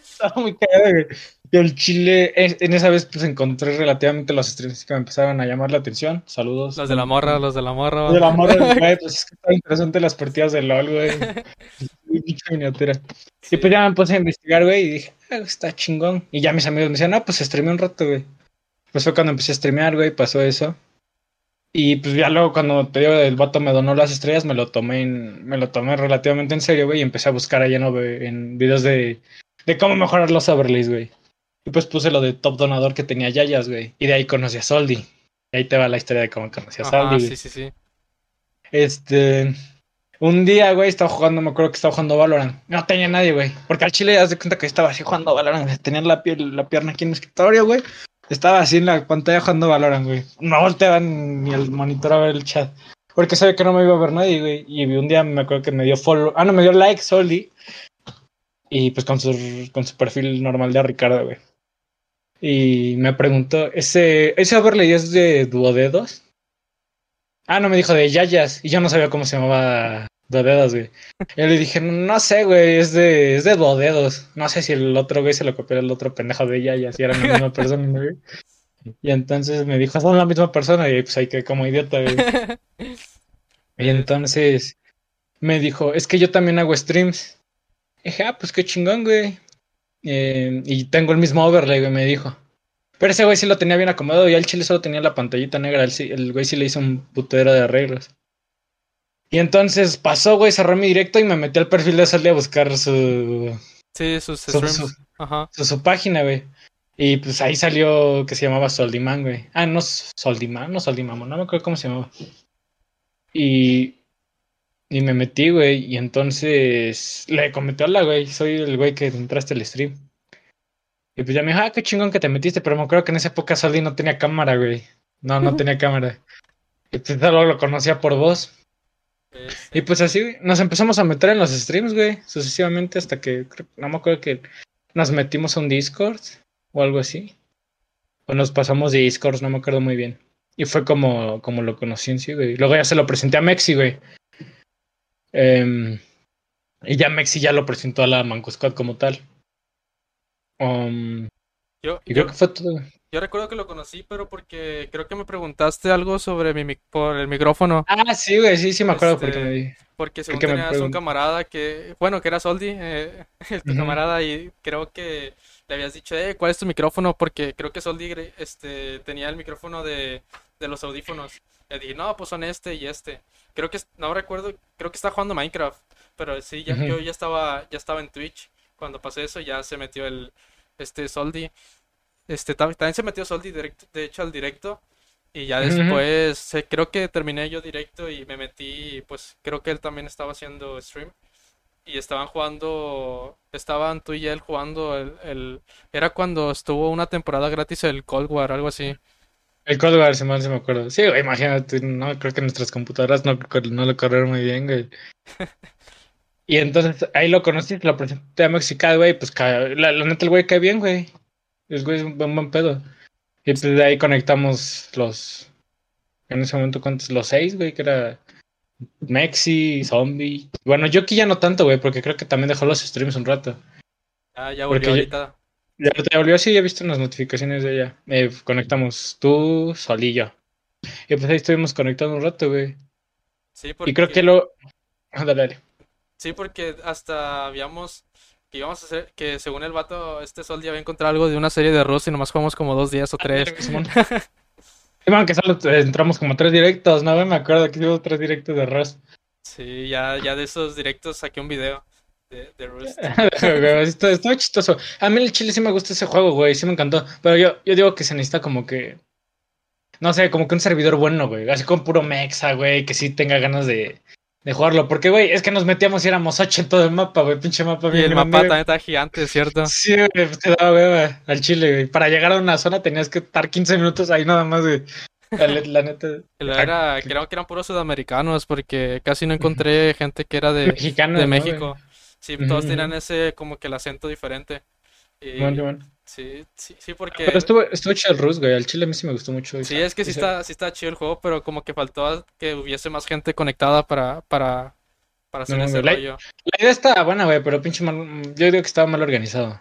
Estaba muy cagado, güey. Y el chile, en esa vez, pues encontré relativamente los streams que me empezaron a llamar la atención. Saludos. Los de la morra, los de la morra. Los de la morra, (laughs) güey, pues es que está interesante las partidas de LOL, güey. Pinche miniatura. Y pues ya me puse a investigar, güey, y dije, ah, está chingón. Y ya mis amigos me decían, no, pues streamé un rato, güey. Pues fue cuando empecé a streamear, güey, pasó eso. Y pues ya luego cuando te digo el vato me donó las estrellas, me lo tomé en, me lo tomé relativamente en serio, güey, y empecé a buscar allá ¿no, güey, en videos de, de cómo mejorar los overlays, güey. Y pues puse lo de top donador que tenía Yayas, güey. Y de ahí conocí a Soldi. Y ahí te va la historia de cómo conocí a Soldi, güey. sí, sí, sí. Este. Un día, güey, estaba jugando, me acuerdo que estaba jugando Valorant. No tenía nadie, güey. Porque al chile, haz de cuenta que estaba así jugando Valorant. Tenía la, piel, la pierna aquí en el escritorio, güey. Estaba así en la pantalla jugando Valorant, güey. No volteaba ni el monitor a ver el chat. Porque sabía que no me iba a ver nadie, güey. Y un día me acuerdo que me dio follow. Ah, no, me dio like, Soldi. Y pues con su, con su perfil normal de Ricardo, güey. Y me preguntó, ¿ese, ese overlay es de duodedos? Ah, no, me dijo de Yayas. Y yo no sabía cómo se llamaba Duodedos, güey. Y yo le dije, no sé, güey, es de, es de Duodedos. No sé si el otro güey se lo copió al otro pendejo de Yayas y eran la misma (laughs) persona, ¿no, güey? Y entonces me dijo, son la misma persona. Y pues ahí quedé como idiota, güey. Y (laughs) entonces me dijo, es que yo también hago streams. Y dije, ah, pues qué chingón, güey. Eh, y tengo el mismo overlay, güey, me dijo. Pero ese güey sí lo tenía bien acomodado y al chile solo tenía la pantallita negra. El, el güey sí le hizo un putero de arreglos. Y entonces pasó, güey, cerró mi directo y me metí al perfil de Soldi a buscar su, Sí, sus su, streams. su, Ajá. su- su página, güey. Y pues ahí salió que se llamaba Soldiman, güey. Ah, no, Soldiman, no Soldimamo, no me acuerdo cómo se llamaba. Y, y me metí, güey, y entonces le comenté, hola, güey, soy el güey que entraste al stream. Y pues ya me dijo, ah, qué chingón que te metiste, pero me acuerdo que en esa época Soldi no tenía cámara, güey. No, no tenía cámara. Y pues solo lo conocía por voz. Y pues así, nos empezamos a meter en los streams, güey, sucesivamente hasta que, no me acuerdo que nos metimos a un Discord. o algo así. O nos pasamos de Discord, no me acuerdo muy bien. Y fue como, como lo conocí en sí, güey. Luego ya se lo presenté a Mexi, güey. Em, y ya Mexi ya lo presentó a la Manco Squad como tal. Um, Yo, y yo, creo que fue todo. yo recuerdo que lo conocí, pero porque creo que me preguntaste algo sobre mi, mic- por el micrófono. Ah, sí, güey, sí, sí me acuerdo porque Este, me di. Porque según me tenías un camarada que, bueno, que era Soldi, eh, (laughs) tu camarada, y creo que le habías dicho, eh, ¿cuál es tu micrófono? Porque creo que Soldi este, tenía el micrófono de, de los audífonos. Le dije, no, pues son este y este. Creo que, no recuerdo, creo que está jugando Minecraft, pero sí, ya, yo ya estaba, ya estaba en Twitch. Cuando pasé eso, ya se metió el, este, Soldi. Este, tam- también se metió Soldi directo, de hecho al directo. Y ya después, eh, creo que terminé yo directo y me metí, y pues creo que él también estaba haciendo stream. Y estaban jugando, estaban tú y él jugando el, el- era cuando estuvo una temporada gratis el Cold War, algo así. El Cold War, se me, se me acuerdo. Sí, güey, imagínate, no, creo que nuestras computadoras no, no lo corrieron muy bien, güey. (laughs) Y entonces ahí lo conocí, lo presenté a Mexicali, güey, pues la, la neta el güey cae bien, güey. El güey es un buen, buen pedo. Y pues de ahí conectamos los, en ese momento, ¿cuántos? Los seis, güey, que era Mexi, Zombie. Bueno, yo aquí ya no tanto, güey, porque creo que también dejó los streams un rato. Ya, ya Porque volvió ahorita. Ya te volvió así, ya he visto unas notificaciones de ella. Eh, conectamos tú, Sol y yo. Y pues ahí estuvimos conectados un rato, güey. Sí, Y creo porque, que lo... Ah, dale, dale. Sí, porque hasta habíamos, que íbamos a hacer, que según el vato, este Sol ya había encontrado algo de una serie de Rust y nomás jugamos como dos días o tres. Simón. (laughs) Simón, que solo eh, entramos como tres directos, ¿no? Me acuerdo que hicimos tres directos de Rust. Sí, ya, ya de esos directos saqué un video de, de Rust. (laughs) Estuvo chistoso. A mí el chile sí me gusta ese juego, güey. Sí me encantó. Pero yo, yo digo que se necesita como que... No sé, como que un servidor bueno, güey. Así con puro mexa, güey. Que sí tenga ganas de, de jugarlo. Porque, güey, es que nos metíamos y éramos ocho en todo el mapa, güey. Pinche mapa Y bien el mapa también está gigante, ¿cierto? Sí, güey, te daba hueva al chile, güey. Para llegar a una zona tenías que estar 15 minutos ahí nada más, güey. La, la neta, (laughs) era, creo que eran puros sudamericanos porque casi no encontré gente que era de, mexicano, de. México. Sí, todos tenían ese como que el acento diferente. Y Simón. Sí, sí, sí, porque Pero estuvo, estuvo chido el Rus, güey. Al chile a mí sí me gustó mucho. sí, es que sí está, sí está chido el juego, pero como que faltó que hubiese más gente conectada para, para, para hacer No, ese la- rollo. La idea estaba buena, güey, pero pinche mal... Yo digo que estaba mal organizado.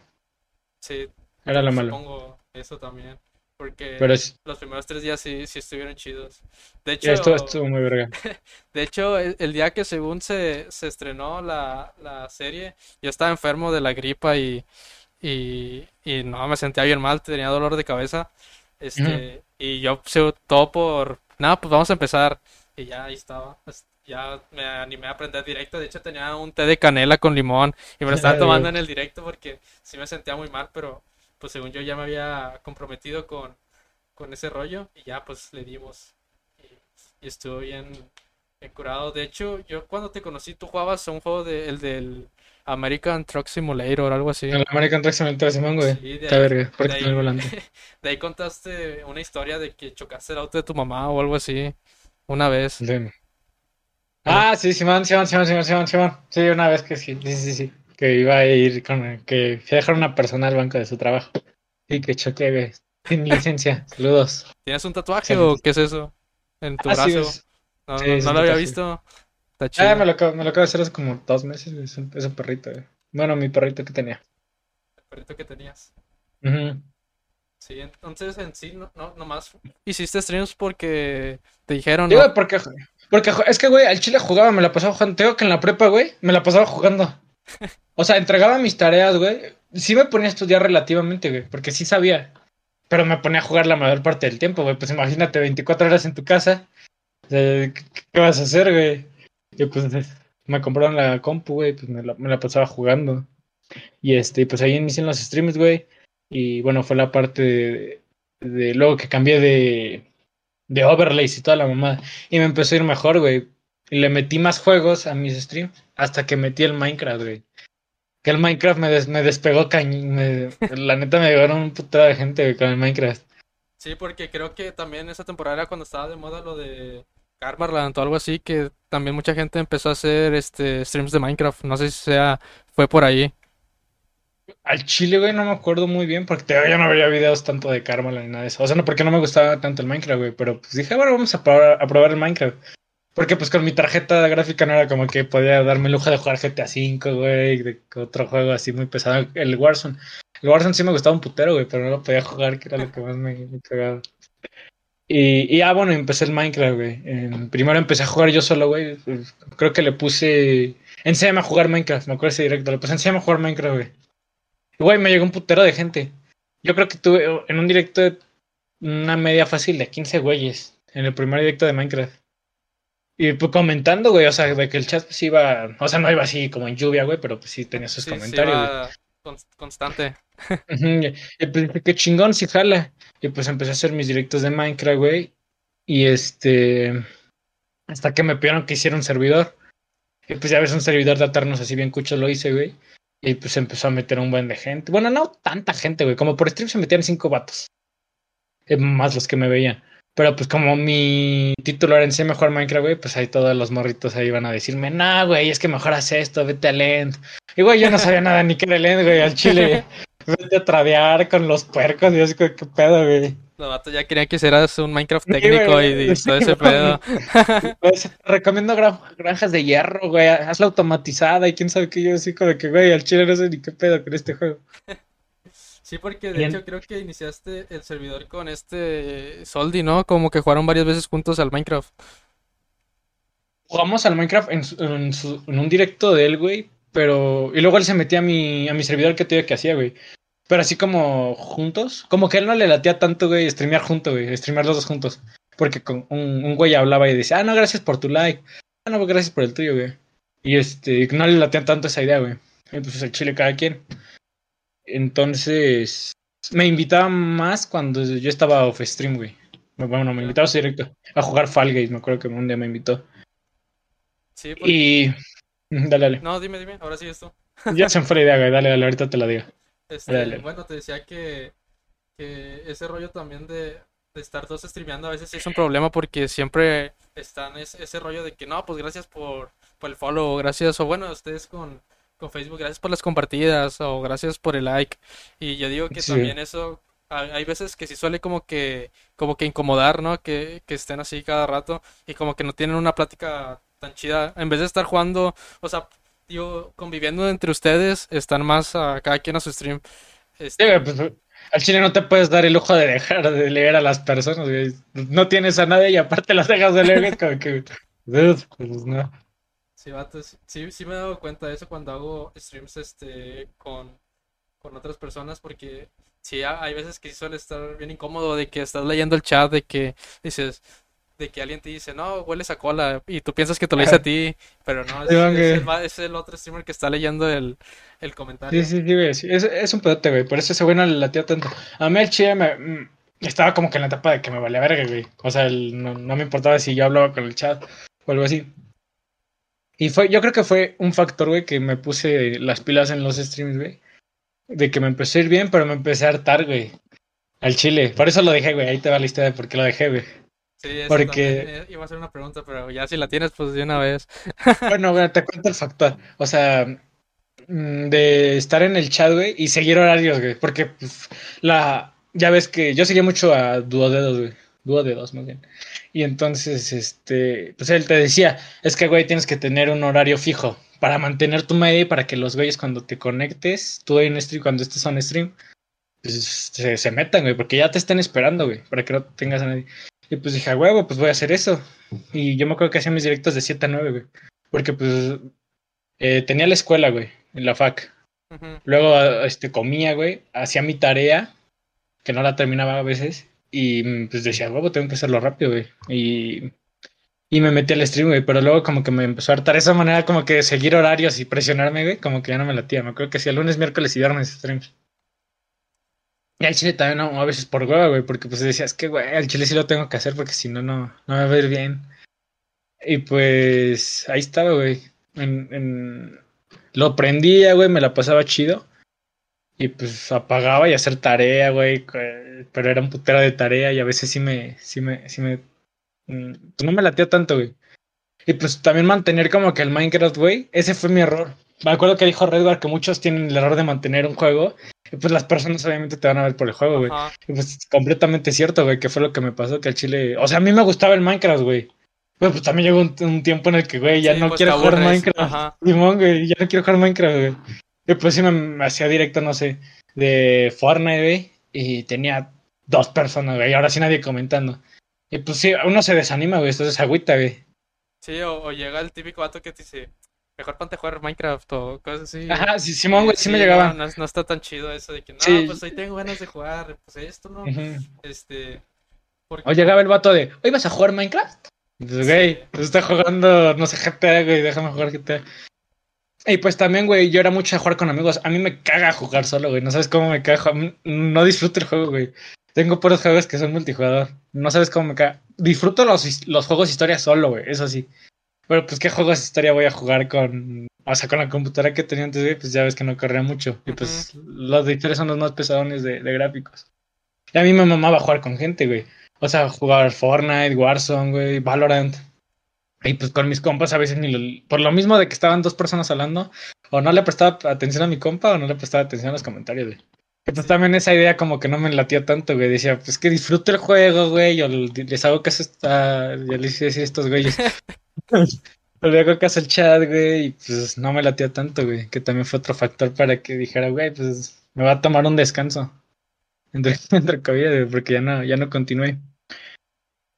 Sí, Era lo malo. supongo eso también. Porque Pero es- los primeros tres días sí, sí estuvieron chidos. De hecho, estuvo, estuvo muy verga. (laughs) De hecho, el, el día que según se, se estrenó la, la serie, yo estaba enfermo de la gripa y, y, y no, me sentía bien mal, tenía dolor de cabeza. Este, y yo puse todo por, nada, pues vamos a empezar. Y ya ahí estaba. es- Ya me animé a aprender directo. De hecho, tenía un té de canela con limón y me lo estaba tomando en el directo porque sí me sentía muy mal, pero pues según yo ya me había comprometido con, con ese rollo y ya pues le dimos. Y, y estuvo bien, bien curado. De hecho, yo cuando te conocí, tú jugabas a un juego de, el del American Truck Simulator o algo así. El American Truck Simulator Simón, güey. Sí, de Está ahí- verga. Porque de el ahí- volante. (laughs) De ahí contaste una historia de que chocaste el auto de tu mamá o algo así una vez. Sí. Ah, sí, Simón, Simón, Simón, Simón, Simón, Simón. Sí, una vez que sí, sí, sí, sí. Que iba a ir con, que fui a dejar una persona al banco de su trabajo. Y que choqué, güey. Sin licencia. (laughs) Saludos. ¿Tienes un tatuaje Sí. o qué es eso? En tu Ah, brazo. No, sí, no, es no un lo había visto. Está Ah, me lo, acabo- me lo acabo de hacer hace como dos meses. Es un, es un perrito, güey. Bueno, mi perrito que tenía. El perrito que tenías. Sí, entonces en sí, no, no, nomás hiciste streams porque te dijeron, Digo, ¿no? porque, porque es que, güey, al chile jugaba, me la pasaba jugando. Te digo que en la prepa, güey, me la pasaba jugando. (laughs) O sea, entregaba mis tareas, güey. Sí me ponía a estudiar relativamente, güey, porque sí sabía. Pero me ponía a jugar la mayor parte del tiempo, güey. Pues imagínate, 24 horas en tu casa. O sea, ¿Qué, qué vas a hacer, güey? Y pues me compraron la compu, güey, pues me la, me la pasaba jugando. Y este, pues ahí inicié los streams, güey. Y bueno, fue la parte de, de luego que cambié de, de overlays y toda la mamada. Y me empezó a ir mejor, güey. Y le metí más juegos a mis streams hasta que metí el Minecraft, güey. Que el Minecraft me, des- me despegó cañ... me- la neta me llegaron un putada de gente güey, con el Minecraft. Sí, porque creo que también esa temporada era cuando estaba de moda lo de Karmarland o algo así, que también mucha gente empezó a hacer este streams de Minecraft. No sé si sea, fue por ahí. al chile, güey, no me acuerdo muy bien, porque todavía no había videos tanto de Karma ni nada de eso. O sea, no porque no me gustaba tanto el Minecraft, güey, pero pues dije, bueno, vamos a probar, a probar el Minecraft. Porque pues con mi tarjeta gráfica no era como que podía darme el lujo de jugar GTA V, güey, de otro juego así muy pesado, el Warzone. El Warzone sí me gustaba un putero, güey, pero no lo podía jugar, que era lo que más me, me cagaba. Y, y, ah, bueno, empecé el Minecraft, güey. primero empecé a jugar yo solo, güey. Creo que le puse... Enséñame a jugar Minecraft, me acuerdo ese directo. Le puse, enséñame a jugar Minecraft, güey. Y, güey, me llegó un putero de gente. Yo creo que tuve en un directo una media fácil de 15 güeyes. En el primer directo de Minecraft. Y pues comentando, güey, o sea, de que el chat pues iba, o sea, no iba así como en lluvia, güey, pero pues sí tenía sus comentarios. constante. y pues qué chingón, si jala. Y pues empecé a hacer mis directos de Minecraft, güey. Y este, hasta que me pidieron que hiciera un servidor. Y pues ya ves un servidor de atarnos así bien cucho lo hice, güey. Y pues empezó a meter un buen de gente. Bueno, no tanta gente, güey. Como por stream se metían cinco vatos. Eh, más los que me veían. Pero pues como mi título era en sí mejor Minecraft, güey, pues ahí todos los morritos ahí iban a decirme, no, güey, es que mejor haces esto, vete a Lend. Y güey, yo no sabía nada ni qué era Lend, güey, al chile. (laughs) vete a tradear con los puercos y así, qué pedo, güey. Los vatos ya querían que hicieras un Minecraft técnico y, todo ese pedo. (laughs) Pues, recomiendo granjas de hierro, güey, hazla automatizada y quién sabe qué yo así como que, güey, al chile no sé ni qué pedo con este juego. Sí, porque de hecho creo que iniciaste el servidor con este Soldi, ¿no? Como que jugaron varias veces juntos al Minecraft. Jugamos al Minecraft en, un directo de él, güey. Pero. Y luego él se metía a mi, a mi servidor que te que hacía, güey. Pero así como juntos. Como que él no le latía tanto, güey, streamear juntos, güey. Streamear los dos juntos. Porque con un, un, güey hablaba y decía, ah, no, gracias por tu like. Ah, no, gracias por el tuyo, güey. Y este, no le latía tanto esa idea, güey. Y pues el chile cada quien. Entonces, me invitaban más cuando yo estaba off stream, güey. Bueno, me invitaba directo a jugar Fall Guys, me acuerdo que un día me invitó. Sí, Y... Dale, dale. No, dime, dime, ahora sí esto. ya se me fue la idea, güey, dale, dale, ahorita te la digo. Este, bueno, te decía que, que ese rollo también de, de estar todos streameando a veces sí es un (clears throat) problema porque siempre están ese, ese rollo de que no, pues gracias por, por el follow, gracias, o bueno, ustedes con con Facebook, gracias por las compartidas o gracias por el like. Y yo digo que también eso, hay veces que sí suele como que, como que incomodar, ¿no? Que, que estén así cada rato y como que no tienen una plática tan chida. En vez de estar jugando, o sea, digo, conviviendo entre ustedes, están más a cada quien a su stream. Este... pues, al chile no te puedes dar el lujo de dejar de leer a las personas, No tienes a nadie y aparte las dejas de leer, es como que... Pues no. Sí, sí, sí me he dado cuenta de eso cuando hago streams este con, otras personas porque sí, hay veces que suele estar bien incómodo de que estás leyendo el chat, de que dices, de que alguien te dice, no, hueles a cola, y tú piensas que te lo dice a (laughs) ti, pero no, es, el, otro streamer que está leyendo el, comentario. Sí, sí, sí, güey, es, es, un pedote, güey, por eso ese güey no le latía tanto. A mí el chile me, mm, estaba como que en la etapa de que me valía verga, güey. O sea, no, no me importaba si yo hablaba con el chat o algo así. Y fue, yo creo que fue un factor, güey, que me puse las pilas en los streams, güey. De que me empecé a ir bien, pero me empecé a hartar, güey. Al chile. Por eso lo dejé, güey. Ahí te va la historia de por qué lo dejé, güey. Sí, eso Porque... iba a ser una pregunta, pero ya si la tienes, pues de una vez. (laughs) bueno, güey, te cuento el factor. O sea, mm, de estar en el chat, güey, y seguir horarios, güey. Porque, pues, la... Ya ves que yo seguía mucho a Duodedos, güey. Duodedos, más bien. Y entonces, este, pues él te decía, es que, güey, tienes que tener un horario fijo para mantener tu media y para que los güeyes cuando te conectes, tú en stream, cuando estés en stream, pues se, se, metan, güey, porque ya te están esperando, güey, para que no tengas a nadie. Y pues dije, a huevo, pues voy a hacer eso. Y yo me acuerdo que hacía mis directos de 7 a 9, güey. Porque pues eh, tenía la escuela, güey, en la FAC. Luego este, comía, güey, hacía mi tarea, que no la terminaba a veces, y mm, pues decía, huevo, tengo que hacerlo rápido, güey. Y, y me metí al stream, güey. Pero luego como que me empezó a hartar esa manera como que seguir horarios y presionarme, güey. Como que ya no me latía. Me acuerdo que hacía lunes, miércoles y viernes streams. Y al chile también, no, a veces por hueva, güey. Porque pues decías que, güey, al chile sí lo tengo que hacer porque si no, no, no me va a ir bien. Y pues ahí estaba, güey. Lo prendía, güey, me la pasaba chido. Y pues apagaba y hacer tarea, güey. Pero era un putero de tarea y a veces sí me, sí me, sí me. Mm, no me latía tanto, güey. Y pues también mantener como que el Minecraft, güey. Ese fue mi error. me acuerdo que dijo Redward que muchos tienen el error de mantener un juego. Y pues las personas obviamente te van a ver por el juego, güey. Y pues completamente cierto, güey, que fue lo que me pasó, que al chile... O sea, a mí me gustaba el Minecraft, güey. Pues también llegó un, un tiempo en el que, güey, ya Sí, no pues, quiero jugar. Minecraft. Ajá. Simón, güey, ya no quiero jugar Minecraft, güey. Y pues sí me, me hacía directo, no sé, de Fortnite, güey. Y tenía dos personas, güey. Y ahora sí nadie comentando. Y pues sí, uno se desanima, güey. Entonces agüita, güey. Sí, o, o llega el típico vato que te dice, mejor ponte a jugar Minecraft o cosas así. Ajá, sí, Simón, güey, sí, me llegaba. No, no está tan chido eso de que, no, Sí. pues hoy tengo ganas de jugar, pues esto no, Ujú. este... Porque... O llegaba el vato de, ¿hoy vas a jugar Minecraft? Y pues, güey, pues está jugando, no sé, GTA, güey, déjame jugar GTA. Y pues también, güey, yo era mucho de jugar con amigos. A mí me caga jugar solo, güey. No sabes cómo me caga. No disfruto el juego, güey. Tengo puros juegos que son multijugador. No sabes cómo me caga. Disfruto los, los juegos historia solo, güey. Eso sí. Pero pues, ¿qué juegos de historia voy a jugar con. O sea, con la computadora que tenía antes, güey? Pues ya ves que no corría mucho. Y pues, los de historia son los más pesadones de, de gráficos. Y a mí me mamaba jugar con gente, güey. O sea, jugar Fortnite, Warzone, güey, Valorant. Y pues con mis compas a veces ni lo- por lo mismo de que estaban dos personas hablando, o no le prestaba atención a mi compa o no le prestaba atención a los comentarios, güey. Pues Sí. también esa idea como que no me latía tanto, güey. Decía, pues que disfruto el juego, güey. Yo les hago caso a, ya les decía a estos güeyes. (laughs) Le hago caso al chat, güey, y pues no me latía tanto, güey. Que también fue otro factor para que dijera, güey, pues me va a tomar un descanso. Entre, (laughs) entre COVID, porque ya no, ya no continué.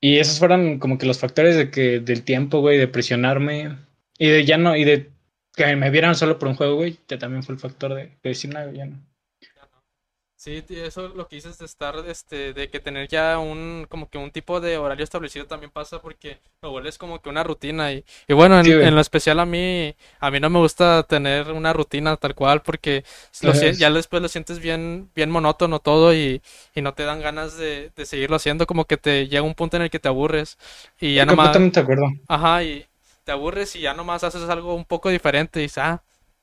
Y esos fueron como que los factores de que, del tiempo, güey, de presionarme. Y de ya no, y de que me vieran solo por un juego, güey, que también fue el factor de, de decir, nada, ya no. Sí, eso lo que dices de estar, este, de que tener ya un, como que un tipo de horario establecido también pasa porque lo vuelves como que una rutina y, y bueno, en, Sí, en lo especial a mí, a mí no me gusta tener una rutina tal cual porque lo ya después lo sientes bien, bien monótono todo y, y no te dan ganas de, de seguirlo haciendo, como que te llega un punto en el que te aburres y ya Estoy nomás, completamente de acuerdo. ajá, y te aburres y ya nomás haces algo un poco diferente y dices, ah,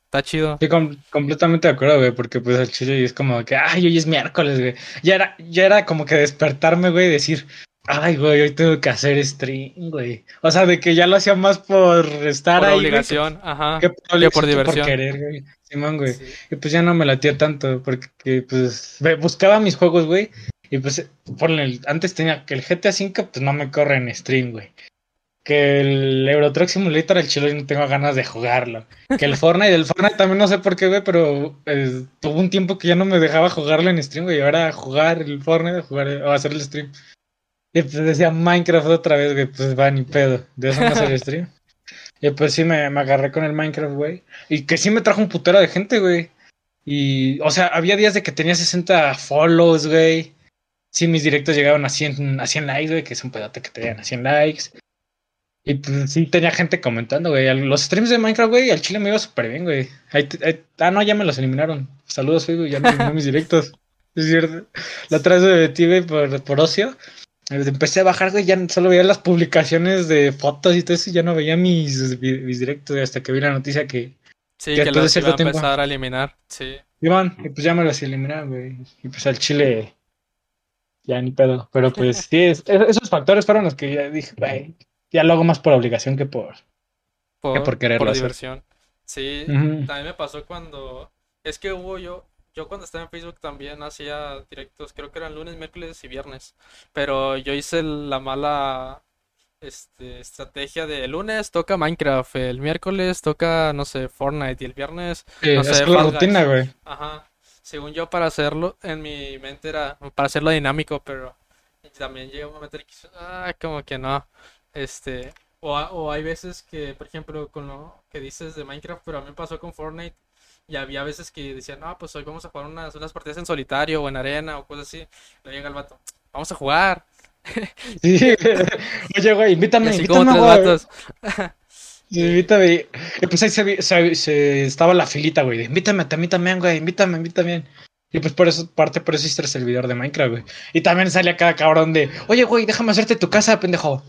está chido. Sí, com- completamente de acuerdo, güey, porque pues al chile es como que, ay, hoy es miércoles, güey. Ya era, ya era como que despertarme, güey, y decir, ay, güey, hoy tengo que hacer stream, güey. O sea, de que ya lo hacía más por estar Por ahí, güey, obligación, ajá, que, por, que por obligación, por diversión. querer, güey. Simón, güey. Sí. Y pues ya no me latía tanto, porque pues buscaba mis juegos, güey. Y pues por el, antes tenía que el GTA V, pues no me corre en stream, güey. Que el Euro Truck Simulator, el chilo, yo no tengo ganas de jugarlo. Que el Fortnite, el Fortnite también no sé por qué, güey, pero eh, tuvo un tiempo que ya no me dejaba jugarlo en stream, güey. Y ahora jugar el Fortnite, jugar, o hacer el stream. Y pues decía Minecraft otra vez, güey, pues va ni pedo. De eso no hacer el stream. Y pues sí me, me agarré con el Minecraft, güey. Y que sí me trajo un putero de gente, güey. Y, o sea, había días de que tenía 60 follows, güey. Sí, mis directos llegaban a 100, a 100 likes, güey, que es un pedote que te llegan a 100 likes. Y pues sí tenía gente comentando, güey. Los streams de Minecraft, güey, al chile me iba súper bien, güey. Ahí te- ahí- ah, no, ya me los eliminaron. Saludos, Facebook, ya me eliminó mis directos. (laughs) Es cierto. La otra vez me metí, güey, por, por ocio. Eh, Empecé a bajar, güey, ya solo veía las publicaciones de fotos y todo eso, y ya no veía mis, mis directos, güey, hasta que vi la noticia que Sí, que que los cierto iba a tiempo- empezar a eliminar. Sí. iban, y pues ya me los eliminaron, güey. Y pues al chile, ya ni pedo. Pero pues (laughs) sí, es- es- esos factores fueron los que ya dije, güey, ya lo hago más por obligación que por. Por, por quererlo hacer. diversión. Sí, también me pasó cuando. Es que hubo yo. Yo cuando estaba en Facebook también hacía directos, creo que eran lunes, miércoles y viernes. Pero yo hice la mala este, estrategia de el lunes toca Minecraft, el miércoles toca, no sé, Fortnite y el viernes, Sí, no es sé, que la rutina, güey. Ajá. Según yo, para hacerlo, en mi mente era para hacerlo dinámico, pero también llega un momento en que ah, como que no. Este, o, o hay veces que, por ejemplo, con lo que dices de Minecraft, pero a mí me pasó con Fortnite, y había veces que decían, no, pues hoy vamos a jugar unas, unas partidas en solitario o en arena o cosas así. Luego llega el vato, vamos a jugar. (laughs) Sí. (laughs) Oye, güey, invítame, así como invítame, tres güey. vatos. (laughs) Sí, invítame. Y pues ahí se, se- se- estaba la filita, güey. de, Invítame a mí también, güey. Invítame, invítame. Y pues por eso, parte por eso hiciste el servidor de Minecraft, güey. Y también salía cada cabrón de, oye, güey, déjame hacerte tu casa, pendejo.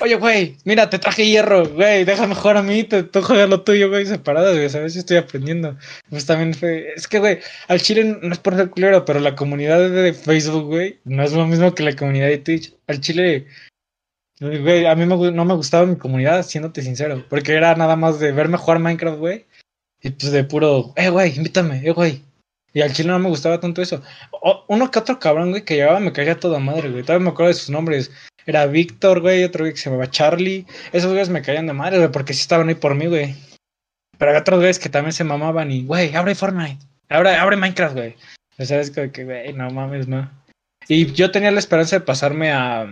Oye, güey, mira, te traje hierro, güey, déjame jugar a mí, te, tú juegas lo tuyo, güey, separados, güey, sabes, yo estoy aprendiendo. Pues también fue, es que, güey, al chile no es por ser culero, pero la comunidad de Facebook, güey, no es lo mismo que la comunidad de Twitch. Al chile, güey, a mí me no me gustaba mi comunidad, siéndote sincero, porque era nada más de verme jugar Minecraft, güey. Y pues de puro, eh, güey, invítame, eh, güey. Y al chile no me gustaba tanto eso. uno que otro cabrón, güey, que llegaba me caía toda madre, güey. Todavía me acuerdo de sus nombres. Era Víctor, güey, otro güey que se llamaba Charlie. Esos güeyes me caían de madre, güey, porque sí estaban ahí por mí, güey. Pero había otros güeyes que también se mamaban y, güey, abre Fortnite. Abre, abre Minecraft, güey. O sea, es que, güey, no mames, no. Y yo tenía la esperanza de pasarme a,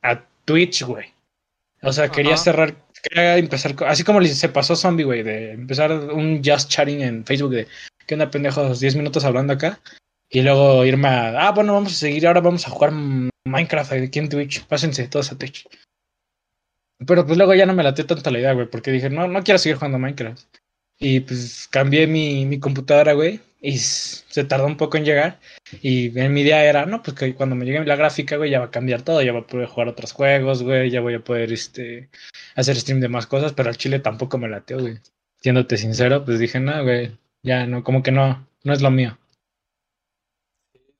a Twitch, güey. O sea, quería cerrar, quería empezar, así como se pasó Zombie, güey, de empezar un just chatting en Facebook de, ¿qué onda, pendejos? 10 minutos hablando acá. Y luego irme a, ah, bueno, vamos a seguir, ahora vamos a jugar Minecraft aquí en Twitch. Pásense todos a Twitch. Pero pues luego ya no me late tanto la idea, güey, porque dije, no, no quiero seguir jugando Minecraft. Y pues cambié mi, mi computadora, güey, y se tardó un poco en llegar. Y mi idea era, no, pues que cuando me llegue la gráfica, güey, ya va a cambiar todo, ya voy a poder jugar otros juegos, güey, ya voy a poder este, hacer stream de más cosas, pero al chile tampoco me lateó, güey. Siéndote sincero, pues dije, no, güey, ya no, como que no, no es lo mío.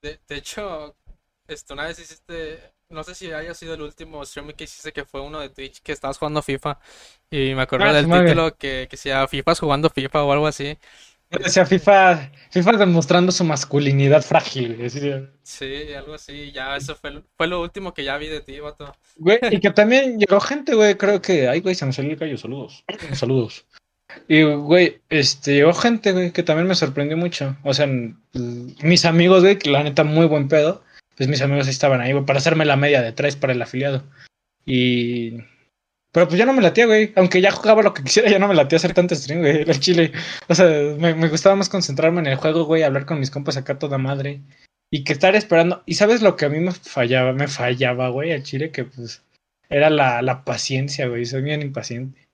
De, de hecho, esto, una vez hiciste, no sé si haya sido el último stream que hiciste, que fue uno de Twitch, que estabas jugando FIFA, y me acuerdo ah, del título que, que decía FIFA jugando FIFA o algo así. Decía FIFA, FIFA demostrando su masculinidad frágil. Sí, algo así. Ya, eso fue, fue lo último que ya vi de ti, vato. Güey, y que (laughs) también llegó gente, güey, creo que. Ay, güey, se me salió el callo. Saludos. Saludos. Y, güey, este, llegó gente, güey, que también me sorprendió mucho. O sea, mis amigos, güey, que la neta, muy buen pedo. Pues mis amigos estaban ahí, güey, para hacerme la media de tres para el afiliado. Y pero pues ya no me latía, güey. Aunque ya jugaba lo que quisiera, ya no me latía hacer tanto stream, güey. El chile. O sea, me, me, gustaba más concentrarme en el juego, güey, hablar con mis compas acá toda madre. Y que estar esperando. Y sabes lo que a mí me fallaba, me fallaba, güey, al chile, que pues era la, la paciencia, güey. Soy bien impaciente.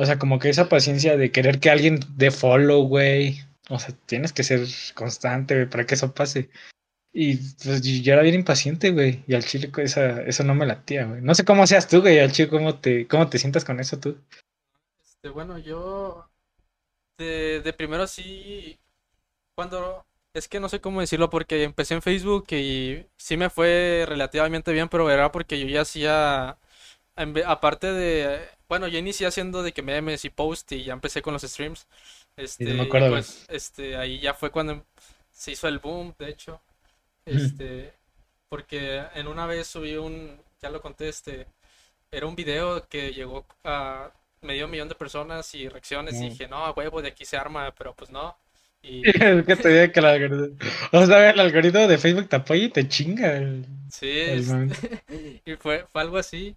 O sea, como que esa paciencia de querer que alguien dé follow, güey. O sea, tienes que ser constante, güey, para que eso pase. Y pues yo era bien impaciente, güey. Y al chile esa, eso no me latía, güey. No sé cómo seas tú, güey. Al chile, ¿cómo te, cómo te sientas con eso tú? Este, bueno, yo. De, de primero sí. Cuando. Es que no sé cómo decirlo porque empecé en Facebook y sí me fue relativamente bien, pero era porque yo ya hacía. Aparte de. Bueno, yo inicié haciendo de que memes y post y ya empecé con los streams. Este, me acuerdo, pues, este, ahí ya fue cuando se hizo el boom, de hecho. Este, porque en una vez subí un, ya lo conté, este, era un video que llegó a medio millón de personas y reacciones y dije, no, huevo, de aquí se arma, pero pues no. Y... (laughs) es que te diga que el algoritmo, o sea, el algoritmo de Facebook te apoya y te chinga. sí, (laughs) y fue, fue algo así.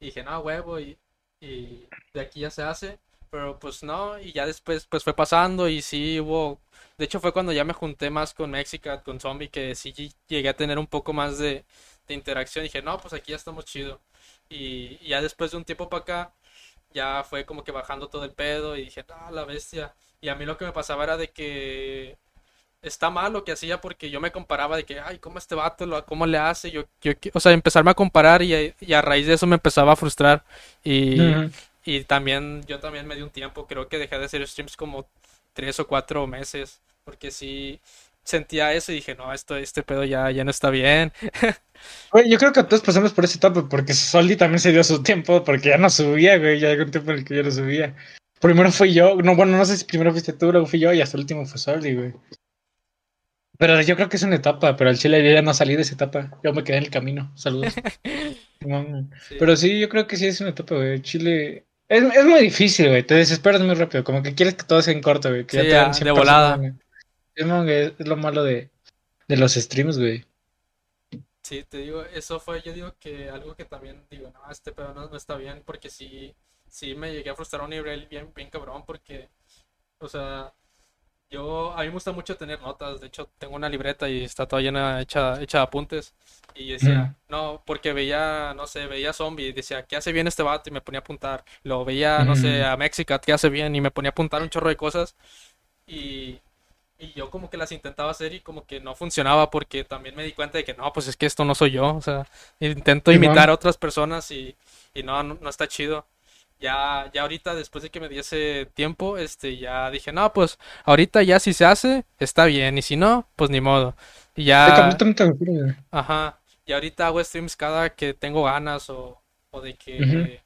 Y dije, no, huevo, y, y de aquí ya se hace. Pero pues no, y ya después pues fue pasando y sí hubo de hecho, fue cuando ya me junté más con Mexicat, con Zombie, que sí llegué a tener un poco más de, interacción. Y dije, no, pues aquí ya estamos chido. Y, ya después de un tiempo para acá, ya fue como que bajando todo el pedo. Y dije, no, la bestia. Y a mí lo que me pasaba era de que está mal lo que hacía porque yo me comparaba de que, ay, ¿cómo este vato, lo, cómo le hace? Yo, yo, o sea, empezarme a comparar y, y a raíz de eso me empezaba a frustrar. Y, y también, yo también me di un tiempo, creo que dejé de hacer streams como tres o cuatro meses, porque sí sentía eso y dije, no, esto, este pedo ya, ya no está bien. (laughs) Güey, yo creo que todos pasamos por ese etapa, porque Soldi también se dio su tiempo, porque ya no subía, güey, ya llegó un tiempo en el que ya no subía. Primero fui yo, no, bueno, no sé si primero fuiste tú, luego fui yo y hasta el último fue Soldi, güey. Pero yo creo que es una etapa, pero al Chile ya no salí de esa etapa, yo me quedé en el camino, saludos. (laughs) Pero sí, yo creo que sí es una etapa, güey. Chile, es, es muy difícil, güey. Te desesperas muy rápido. Como que quieres que todo sea en corto, güey. Que ya te de volada. Es, lo malo de, de los streams, güey. Sí, te digo, eso fue, yo digo que algo que también digo, no, este pedo no, no está bien, porque sí, sí me llegué a frustrar a un nivel bien, bien cabrón, porque, o sea, yo, a mí me gusta mucho tener notas, de hecho tengo una libreta y está toda llena, hecha, hecha de apuntes. Y decía, no, porque veía, no sé, veía zombie y decía, ¿qué hace bien este vato? Y me ponía a apuntar. Lo veía, no sé, a Mexicat, ¿qué hace bien? Y me ponía a apuntar un chorro de cosas. Y, y yo como que las intentaba hacer y como que no funcionaba porque también me di cuenta de que no, pues es que esto no soy yo. O sea, intento imitar a otras personas y, y no, no está chido ya, ya ahorita después de que me diese tiempo, este, ya dije, no, pues ahorita ya si se hace, está bien, y si no, pues ni modo. Y ya... Ajá, y ahorita hago streams cada que tengo ganas o, o de que, eh,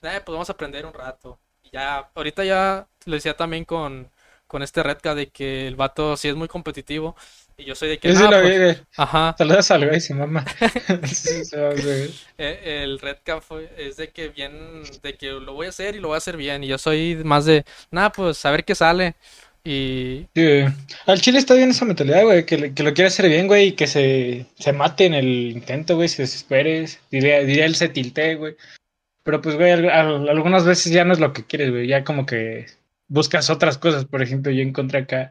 pues vamos a aprender un rato. Y ya, ahorita ya lo decía también con, con este Redca de que el vato sí es muy competitivo. Y yo soy de que. Yo sí "No, lo pues, vi. Ajá. Saludos al güey, mamá. (laughs) (laughs) Sí, güey. Eh, El Redca fue, es de que bien, de que lo voy a hacer y lo voy a hacer bien. Y yo soy más de, nada, pues a ver qué sale. Y Sí. Al chile está bien esa mentalidad, güey, que, que lo quiere hacer bien, güey, y que se, se mate en el intento, güey, se desespere, diría, diría él se tiltee, güey. Pero pues, güey, al- al- algunas veces ya no es lo que quieres, güey, ya como que buscas otras cosas, por ejemplo, yo encontré acá,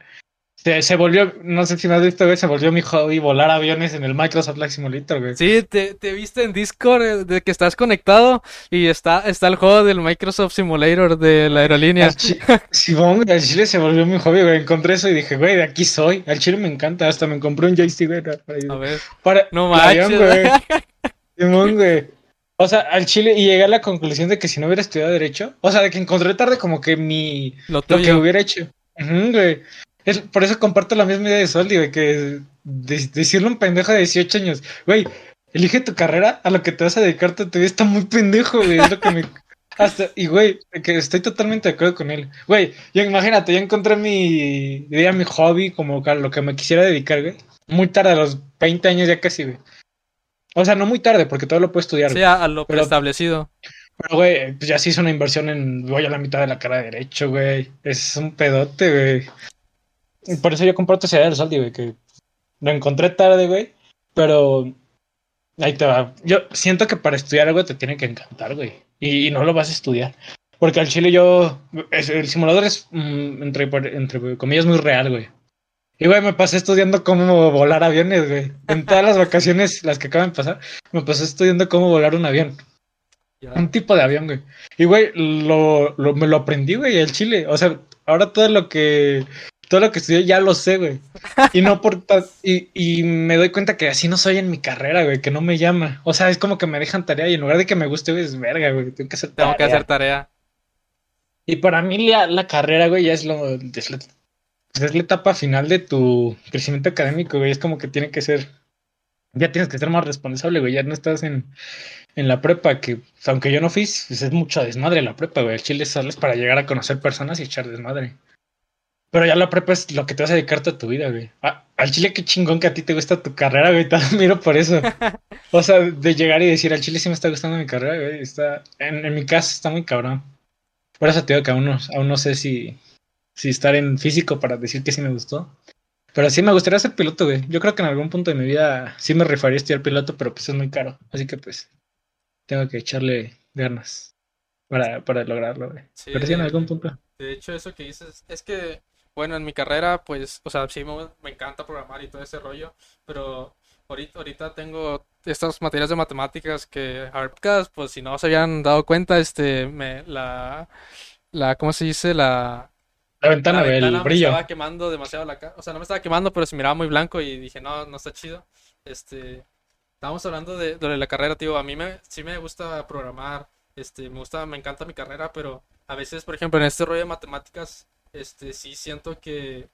se, se volvió, no sé si me has visto, güey, se volvió mi hobby volar aviones en el Microsoft Flight Simulator, güey. sí, te, te viste en Discord eh, de que estás conectado y está, está el juego del Microsoft Simulator de la aerolínea. Al chi- Simón, al chile se volvió mi hobby, güey, encontré eso y dije, güey, de aquí soy, al chile me encanta, hasta me compré un joystick, güey, para- A ver, para, no avión, manches. güey. (laughs) Simón, güey. O sea, al chile, y llegué a la conclusión de que si no hubiera estudiado Derecho, o sea, de que encontré tarde como que mi. Lo lo que hubiera hecho. Güey. Es- por eso comparto la misma idea de Soldi, güey, que de- decirle a un pendejo de 18 años, güey, elige tu carrera, a lo que te vas a dedicar tu vida, está muy pendejo, güey, es lo que me. (laughs) Hasta, y güey, que estoy totalmente de acuerdo con él. Güey, yo imagínate, yo encontré mi, diría mi hobby, como a lo que me quisiera dedicar, güey. Muy tarde, a los 20 años ya casi, güey. O sea, no muy tarde, porque todo lo puedo estudiar. Sí, güey. a, a lo Pero- preestablecido. Pero, güey, pues ya se hizo una inversión en. Voy a la mitad de la cara de derecho, güey. Es un pedote, güey. Por eso yo esa idea del Saldi, güey, que lo encontré tarde, güey. Pero. Ahí te va. Yo siento que para estudiar algo te tiene que encantar, güey. Y, y no lo vas a estudiar. Porque al chile yo. es- el simulador es, mm, entre, entre comillas, muy real, güey. Y, güey, me pasé estudiando cómo volar aviones, güey. En todas las vacaciones, las que acaban de pasar, me pasé estudiando cómo volar un avión. Un tipo de avión, güey. Y, güey, lo, lo- me lo aprendí, güey, el chile. O sea, ahora todo lo que. Todo lo que estudié ya lo sé, güey. Y no por. Y, y me doy cuenta que así no soy en mi carrera, güey, que no me llama. O sea, es como que me dejan tarea y en lugar de que me guste, güey, es verga, güey. Tengo que hacer Tengo que tarea. hacer tarea. Y para mí la, la carrera, güey, ya es lo. Es la, es la etapa final de tu crecimiento académico, güey. Es como que tiene que ser. Ya tienes que ser más responsable, güey. Ya no estás en, en la prepa, que aunque yo no fui, pues es mucho desmadre la prepa, güey. El chile sales para llegar a conocer personas y echar desmadre. Pero ya la prepa es lo que te vas a dedicar toda tu vida, güey. Ah, al chile, qué chingón que a ti te gusta tu carrera, güey. (laughs) Te admiro por eso. O sea, de llegar y decir, al chile sí me está gustando mi carrera, güey. Está, en, en mi caso está muy cabrón. Por eso te digo que aún no, aún no sé si, si estar en físico para decir que sí me gustó. Pero sí me gustaría ser piloto, güey. Yo creo que en algún punto de mi vida sí me rifaría estudiar piloto, pero pues es muy caro. Así que pues tengo que echarle ganas para, para lograrlo, güey. Sí, pero sí en algún punto. De hecho, eso que dices, es que, bueno, en mi carrera, pues, o sea, sí me, me encanta programar y todo ese rollo, pero ahorita, ahorita tengo estas materias de matemáticas que, a ver, podcast, pues, si no se habían dado cuenta, este, me, la, la, ¿cómo se dice? La, La ventana, la ventana me brillo. estaba quemando demasiado la cara, o sea, no me estaba quemando, pero se miraba muy blanco y dije, no, no está chido. Este, estábamos hablando de, de la carrera, tío, a mí me, sí me gusta programar, este, me gusta, me encanta mi carrera, pero a veces, por ejemplo, en este rollo de matemáticas, este, sí siento que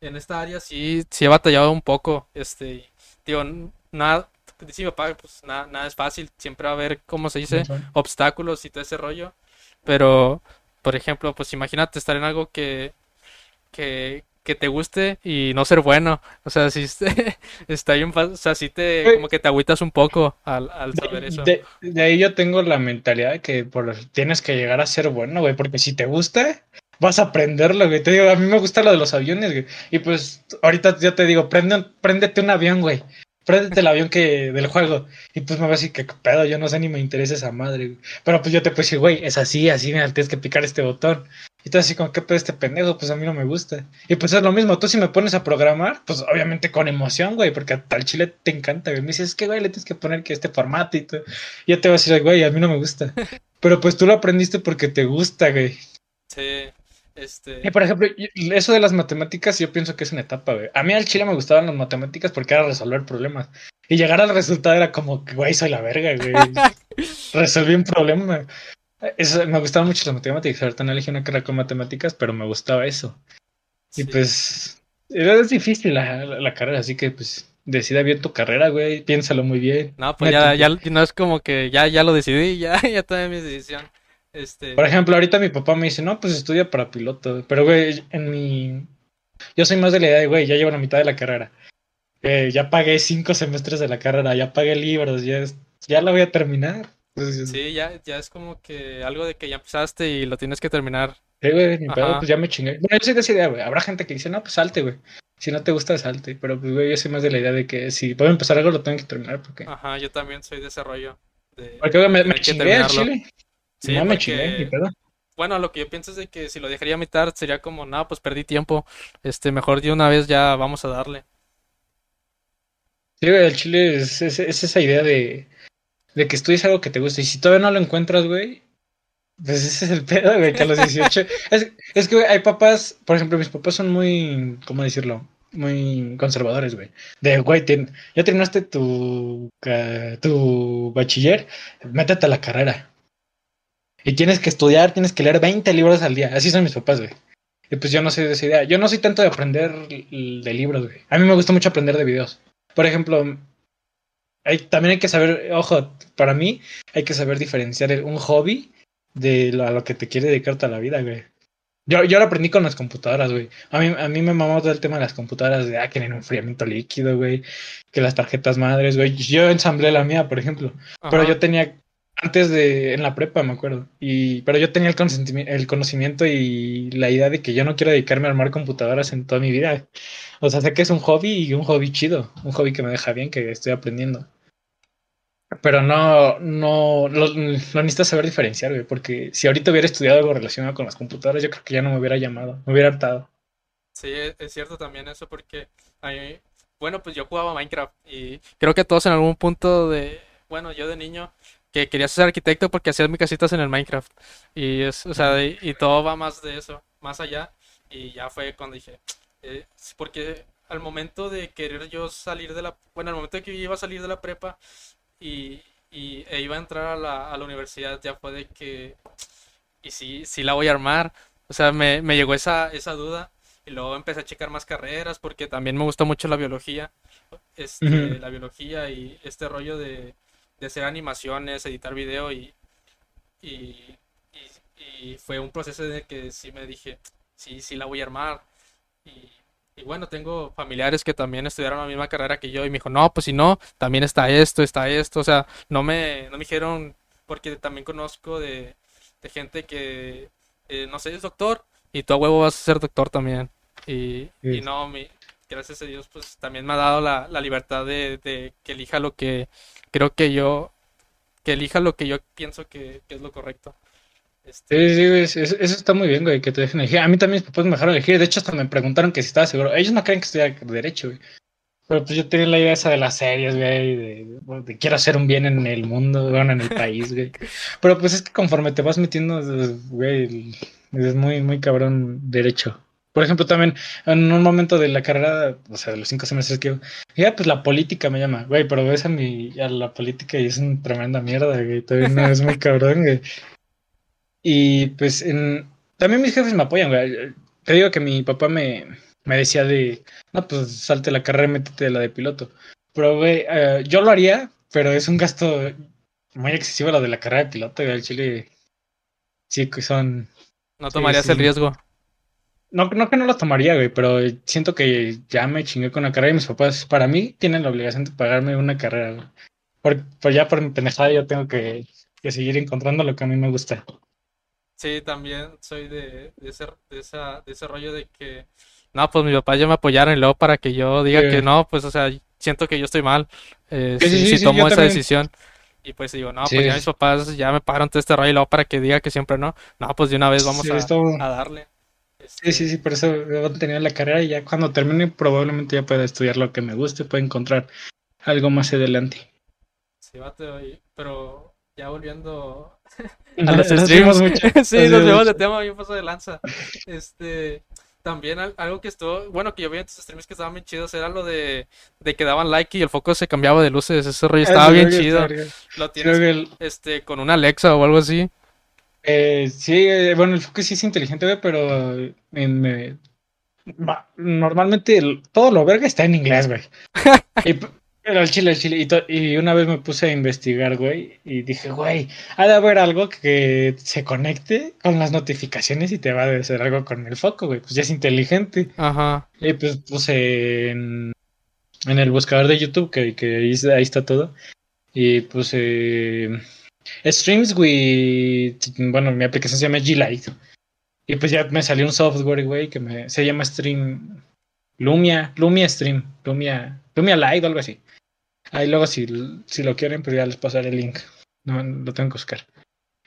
en esta área sí, sí he batallado un poco, este, digo, nada, dice mi papá, pues nada, nada es fácil, siempre va a haber, ¿cómo se dice? obstáculos y todo ese rollo. Pero, por ejemplo, pues imagínate estar en algo que, que, que te guste y no ser bueno. O sea, si (laughs) está bien, fa- o sea, si te, Güey. como que te agüitas un poco al, al saber eso. De, de ahí yo tengo la mentalidad de que por, tienes que llegar a ser bueno, güey, porque si te gusta, vas a aprenderlo, güey. Te digo, a mí me gusta lo de los aviones, güey. Y pues ahorita yo te digo, prende, préndete un avión, güey. Préndete el avión que del juego. Y pues me va a decir que qué pedo, yo no sé ni me interesa esa madre, güey. Pero pues yo te puedo decir, güey, es así, así, mira, tienes que picar este botón. Y tú así como, ¿qué pedo este pendejo? Pues a mí no me gusta. Y pues es lo mismo, tú si me pones a programar, pues obviamente con emoción, güey, porque a tal chile te encanta, güey. Me dices, es que, güey, le tienes que poner que este formato y todo. Y yo te voy a decir, güey, a mí no me gusta. (laughs) Pero pues tú lo aprendiste porque te gusta, güey. Sí, este, Y por ejemplo, eso de las matemáticas yo pienso que es una etapa, güey. A mí al chile me gustaban las matemáticas porque era resolver problemas. Y llegar al resultado era como, que, güey, soy la verga, güey. (laughs) Resolví un problema. Eso, me gustaban mucho las matemáticas. Ahorita no elegí una carrera con matemáticas, pero me gustaba eso. Y pues, era es difícil la, la- la carrera, así que pues decida bien tu carrera, güey. Piénsalo muy bien. No, pues ya, ya, no es como que ya, ya lo decidí, (laughs) ya, ya tomé mi decisión. Este, Por ejemplo, ahorita mi papá me dice, no, pues estudia para piloto. Pero, güey, en mi... Yo soy más de la idea de, güey, ya llevo la mitad de la carrera. Eh, ya pagué cinco semestres de la carrera, ya pagué libros, ya, es- ya la voy a terminar. Entonces, sí, sí, ya, ya es como que algo de que ya empezaste y lo tienes que terminar. güey, ni pedo, pues ya me chingué. Bueno, yo soy de esa idea, güey. Habrá gente que dice, no, pues salte, güey. Si no te gusta, salte. Pero, pues, güey, yo soy más de la idea de que si puedo empezar algo, lo tengo que terminar. Porque, Ajá, yo también soy de ese rollo. De porque güey, me, me chingué terminarlo. chile. Sí, no me. Bueno, lo que yo pienso es de que si lo dejaría a mitad sería como, no, pues perdí tiempo. Este, mejor de una vez ya vamos a darle. Sí, güey, el chile es, es- es esa idea de, de que estudies algo que te gusta. Y si todavía no lo encuentras, güey, pues ese es el (laughs) pedo, güey, que a los 18. Es, es que, güey, hay papás, por ejemplo, mis papás son muy, ¿cómo decirlo? Muy conservadores, güey. De, güey, ya terminaste tu, tu bachiller, métete a la carrera. Y tienes que estudiar, tienes que leer 20 libros al día. Así son mis papás, güey. Y pues yo no soy de esa idea. Yo no soy tanto de aprender de libros, güey. A mí me gusta mucho aprender de videos. Por ejemplo, hay, también hay que saber, ojo, para mí hay que saber diferenciar el- un hobby de lo, a lo que te quiere dedicar toda la vida, güey. Yo, yo lo aprendí con las computadoras, güey. A mí, a mí me mamó todo el tema de las computadoras, de, ah, que en enfriamiento líquido, güey. Que las tarjetas madres, güey. Yo ensamblé la mía, por ejemplo. Pero yo tenía, antes de, en la prepa, me acuerdo. Y, pero yo tenía el, el conocimiento y la idea de que yo no quiero dedicarme a armar computadoras en toda mi vida. O sea, sé que es un hobby y un hobby chido. Un hobby que me deja bien, que estoy aprendiendo. Pero no, no, lo, necesitas saber diferenciar, güey. Porque si ahorita hubiera estudiado algo relacionado con las computadoras, yo creo que ya no me hubiera llamado. Me hubiera hartado. Sí, es es cierto también eso porque bueno, pues yo jugaba Minecraft y creo que todos en algún punto de, bueno, yo de niño que quería ser arquitecto porque hacía mis casitas en el Minecraft y es, o sea, y, y todo va más de eso, más allá y ya fue cuando dije, eh, porque al momento de querer yo salir de la, bueno, al momento de que yo iba a salir de la prepa y, y e iba a entrar a la, a la universidad ya fue de que, y sí, sí la voy a armar, o sea, me, me llegó esa, esa duda. Y luego empecé a checar más carreras porque también me gusta mucho la biología. Este, Ujú. la biología y este rollo de, de hacer animaciones, editar video y, y, y- y fue un proceso de que sí me dije, sí, sí la voy a armar. Y, y bueno, tengo familiares que también estudiaron la misma carrera que yo y me dijo, no, pues si no, también está esto, está esto. O sea, no me, no me dijeron, porque también conozco de, de gente que, eh, no sé, es doctor y tú a huevo vas a ser doctor también. Y, y no, mi, gracias a Dios, pues también me ha dado la, la libertad de, de que elija lo que creo que yo, que elija lo que yo pienso que, es lo correcto. Este, Sí, sí, güey, eso, está muy bien, güey, que te dejen elegir. A mí también mis papás me elegir. De hecho, hasta me preguntaron que si estaba seguro. Ellos no creen que estudiara derecho, güey. Pero pues yo tenía la idea esa de las series, güey, de, quiero hacer un bien en el mundo, bueno, en el país, güey. Pero pues es que conforme te vas metiendo, güey, es muy, muy cabrón derecho. Por ejemplo, también en un momento de la carrera, o sea, de los cinco semestres que ya pues la política me llama, güey, pero ves a mi, a la política y es una tremenda mierda, güey, todavía no es muy cabrón, güey. Y pues en, también mis jefes me apoyan, güey. Te digo que mi papá me, me decía de, no, pues salte la carrera y métete la de piloto. Pero, güey, eh, yo lo haría, pero es un gasto muy excesivo lo de la carrera de piloto, güey. Al Chile, sí, que son... no sí, tomarías sí. el riesgo. No, no que no lo tomaría, güey, pero siento que ya me chingué con la carrera y mis papás, para mí, tienen la obligación de pagarme una carrera, güey. Por, por ya por mi pendejada yo tengo que, que seguir encontrando lo que a mí me gusta. Sí, también soy de, de ese, de esa, de ese rollo de que, no, pues mi papá ya me apoyaron y luego para que yo diga Sí. que no, pues, o sea, siento que yo estoy mal eh, Sí, si, sí, si sí, tomo esa también. decisión. Y pues digo, no, pues ya mis papás ya me pagaron todo este rollo y luego para que diga que siempre no, no, pues de una vez vamos a, esto- a darle. Sí, sí, sí, por eso a tener la carrera y ya cuando termine probablemente ya pueda estudiar lo que me guste, pueda encontrar algo más adelante. Sí, vato, pero ya volviendo (laughs) a los streams. (laughs) mucho, sí, nos vemos de tema bien paso de lanza. Este, también al- algo que estuvo, bueno, que yo vi en tus streams que estaban bien chidos era lo de, de que daban like y el foco se cambiaba de luces. Ese rollo estaba bien chido. Lo tienes este con una Alexa o algo así. Eh, sí, eh, bueno, el foco sí es inteligente, güey, pero en, eh, normalmente el- todo lo verga está en inglés, güey. (laughs) Y, Pero el chile, el chile. Y, to- y una vez me puse a investigar, güey, y dije, güey, ha de haber algo que se conecte con las notificaciones y te va a hacer algo con el foco, güey. Pues ya es inteligente. Ajá. Y pues puse en, en el buscador de YouTube, que, que ahí, ahí está todo. Y puse Streams with. Bueno, mi aplicación se llama G-Lite. Y pues ya me salió un software, güey, que me, se llama Stream. Lumia, Lumia Stream, Lumia, Lumia Lite o algo así. Ahí luego si, si lo quieren, pues ya les pasaré el link. No, lo tengo que buscar.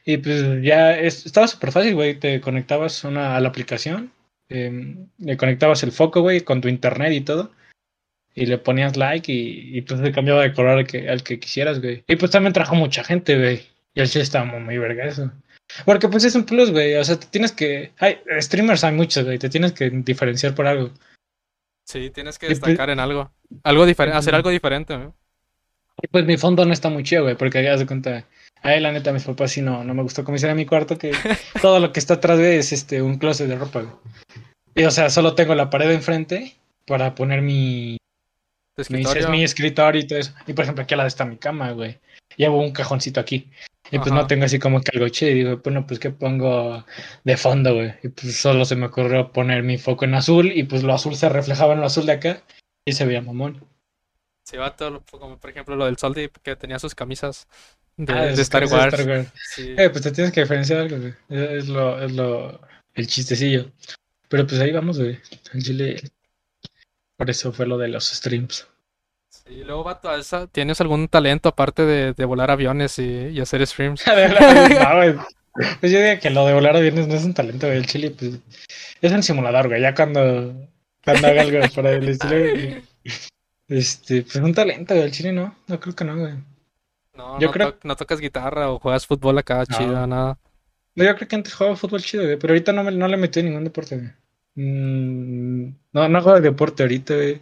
Y pues ya es- estaba súper fácil, güey. Te conectabas una, a la aplicación, eh, le conectabas el foco, güey, con tu internet y todo. Y le ponías like y, y pues se cambiaba de color al que, al que quisieras, güey. Y pues también trajo mucha gente, güey. Y el sí estaba muy, verga eso. Porque pues es un plus, güey. O sea, te tienes que... Hay streamers, hay muchos, güey. Te tienes que diferenciar por algo. Sí, tienes que pues- destacar en algo. Algo diferente, hacer algo diferente, ¿no? Y pues mi fondo no está muy chido, güey, porque ya se cuenta. A él, la neta, mis papás sí no, no me gustó como hiciera mi cuarto, que (laughs) todo lo que está atrás de es este, un closet de ropa, güey. Y o sea, solo tengo la pared enfrente para poner mi, Tu mi, escritorio. mi escritorio y todo eso. Y por ejemplo, aquí al lado está mi cama, güey. Llevo un cajoncito aquí. Y pues Ajá. no tengo así como que algo chido. Y digo, bueno, pues ¿qué pongo de fondo, güey? Y pues solo se me ocurrió poner mi foco en azul y pues lo azul se reflejaba en lo azul de acá y se veía mamón. Sí, va todo, lo- como por ejemplo lo del Soldi que tenía sus camisas de, Ah, de Star de Wars. Star Wars. Sí. Eh, pues te tienes que diferenciar algo, güey. Es, es lo, es lo, el chistecillo. Pero pues ahí vamos, güey. En Chile. Por eso fue lo de los streams. Sí, luego, vato, ¿tienes algún talento aparte de, de volar aviones y, y hacer streams? (laughs) No. Pues yo diría que lo de volar aviones no es un talento, güey. El Chile, pues. Es un simulador, güey. Ya cuando. Cuando haga algo para el estilo, (laughs) Este, pues un talento, güey. El Chile no. No creo que no, güey. No, Yo no, creo- to- no tocas guitarra o juegas fútbol acá, No. chido, nada. No, yo creo que antes jugaba fútbol chido, güey, pero ahorita no, me, no le metí en ningún deporte, güey. Mm, no, no juego deporte ahorita, güey.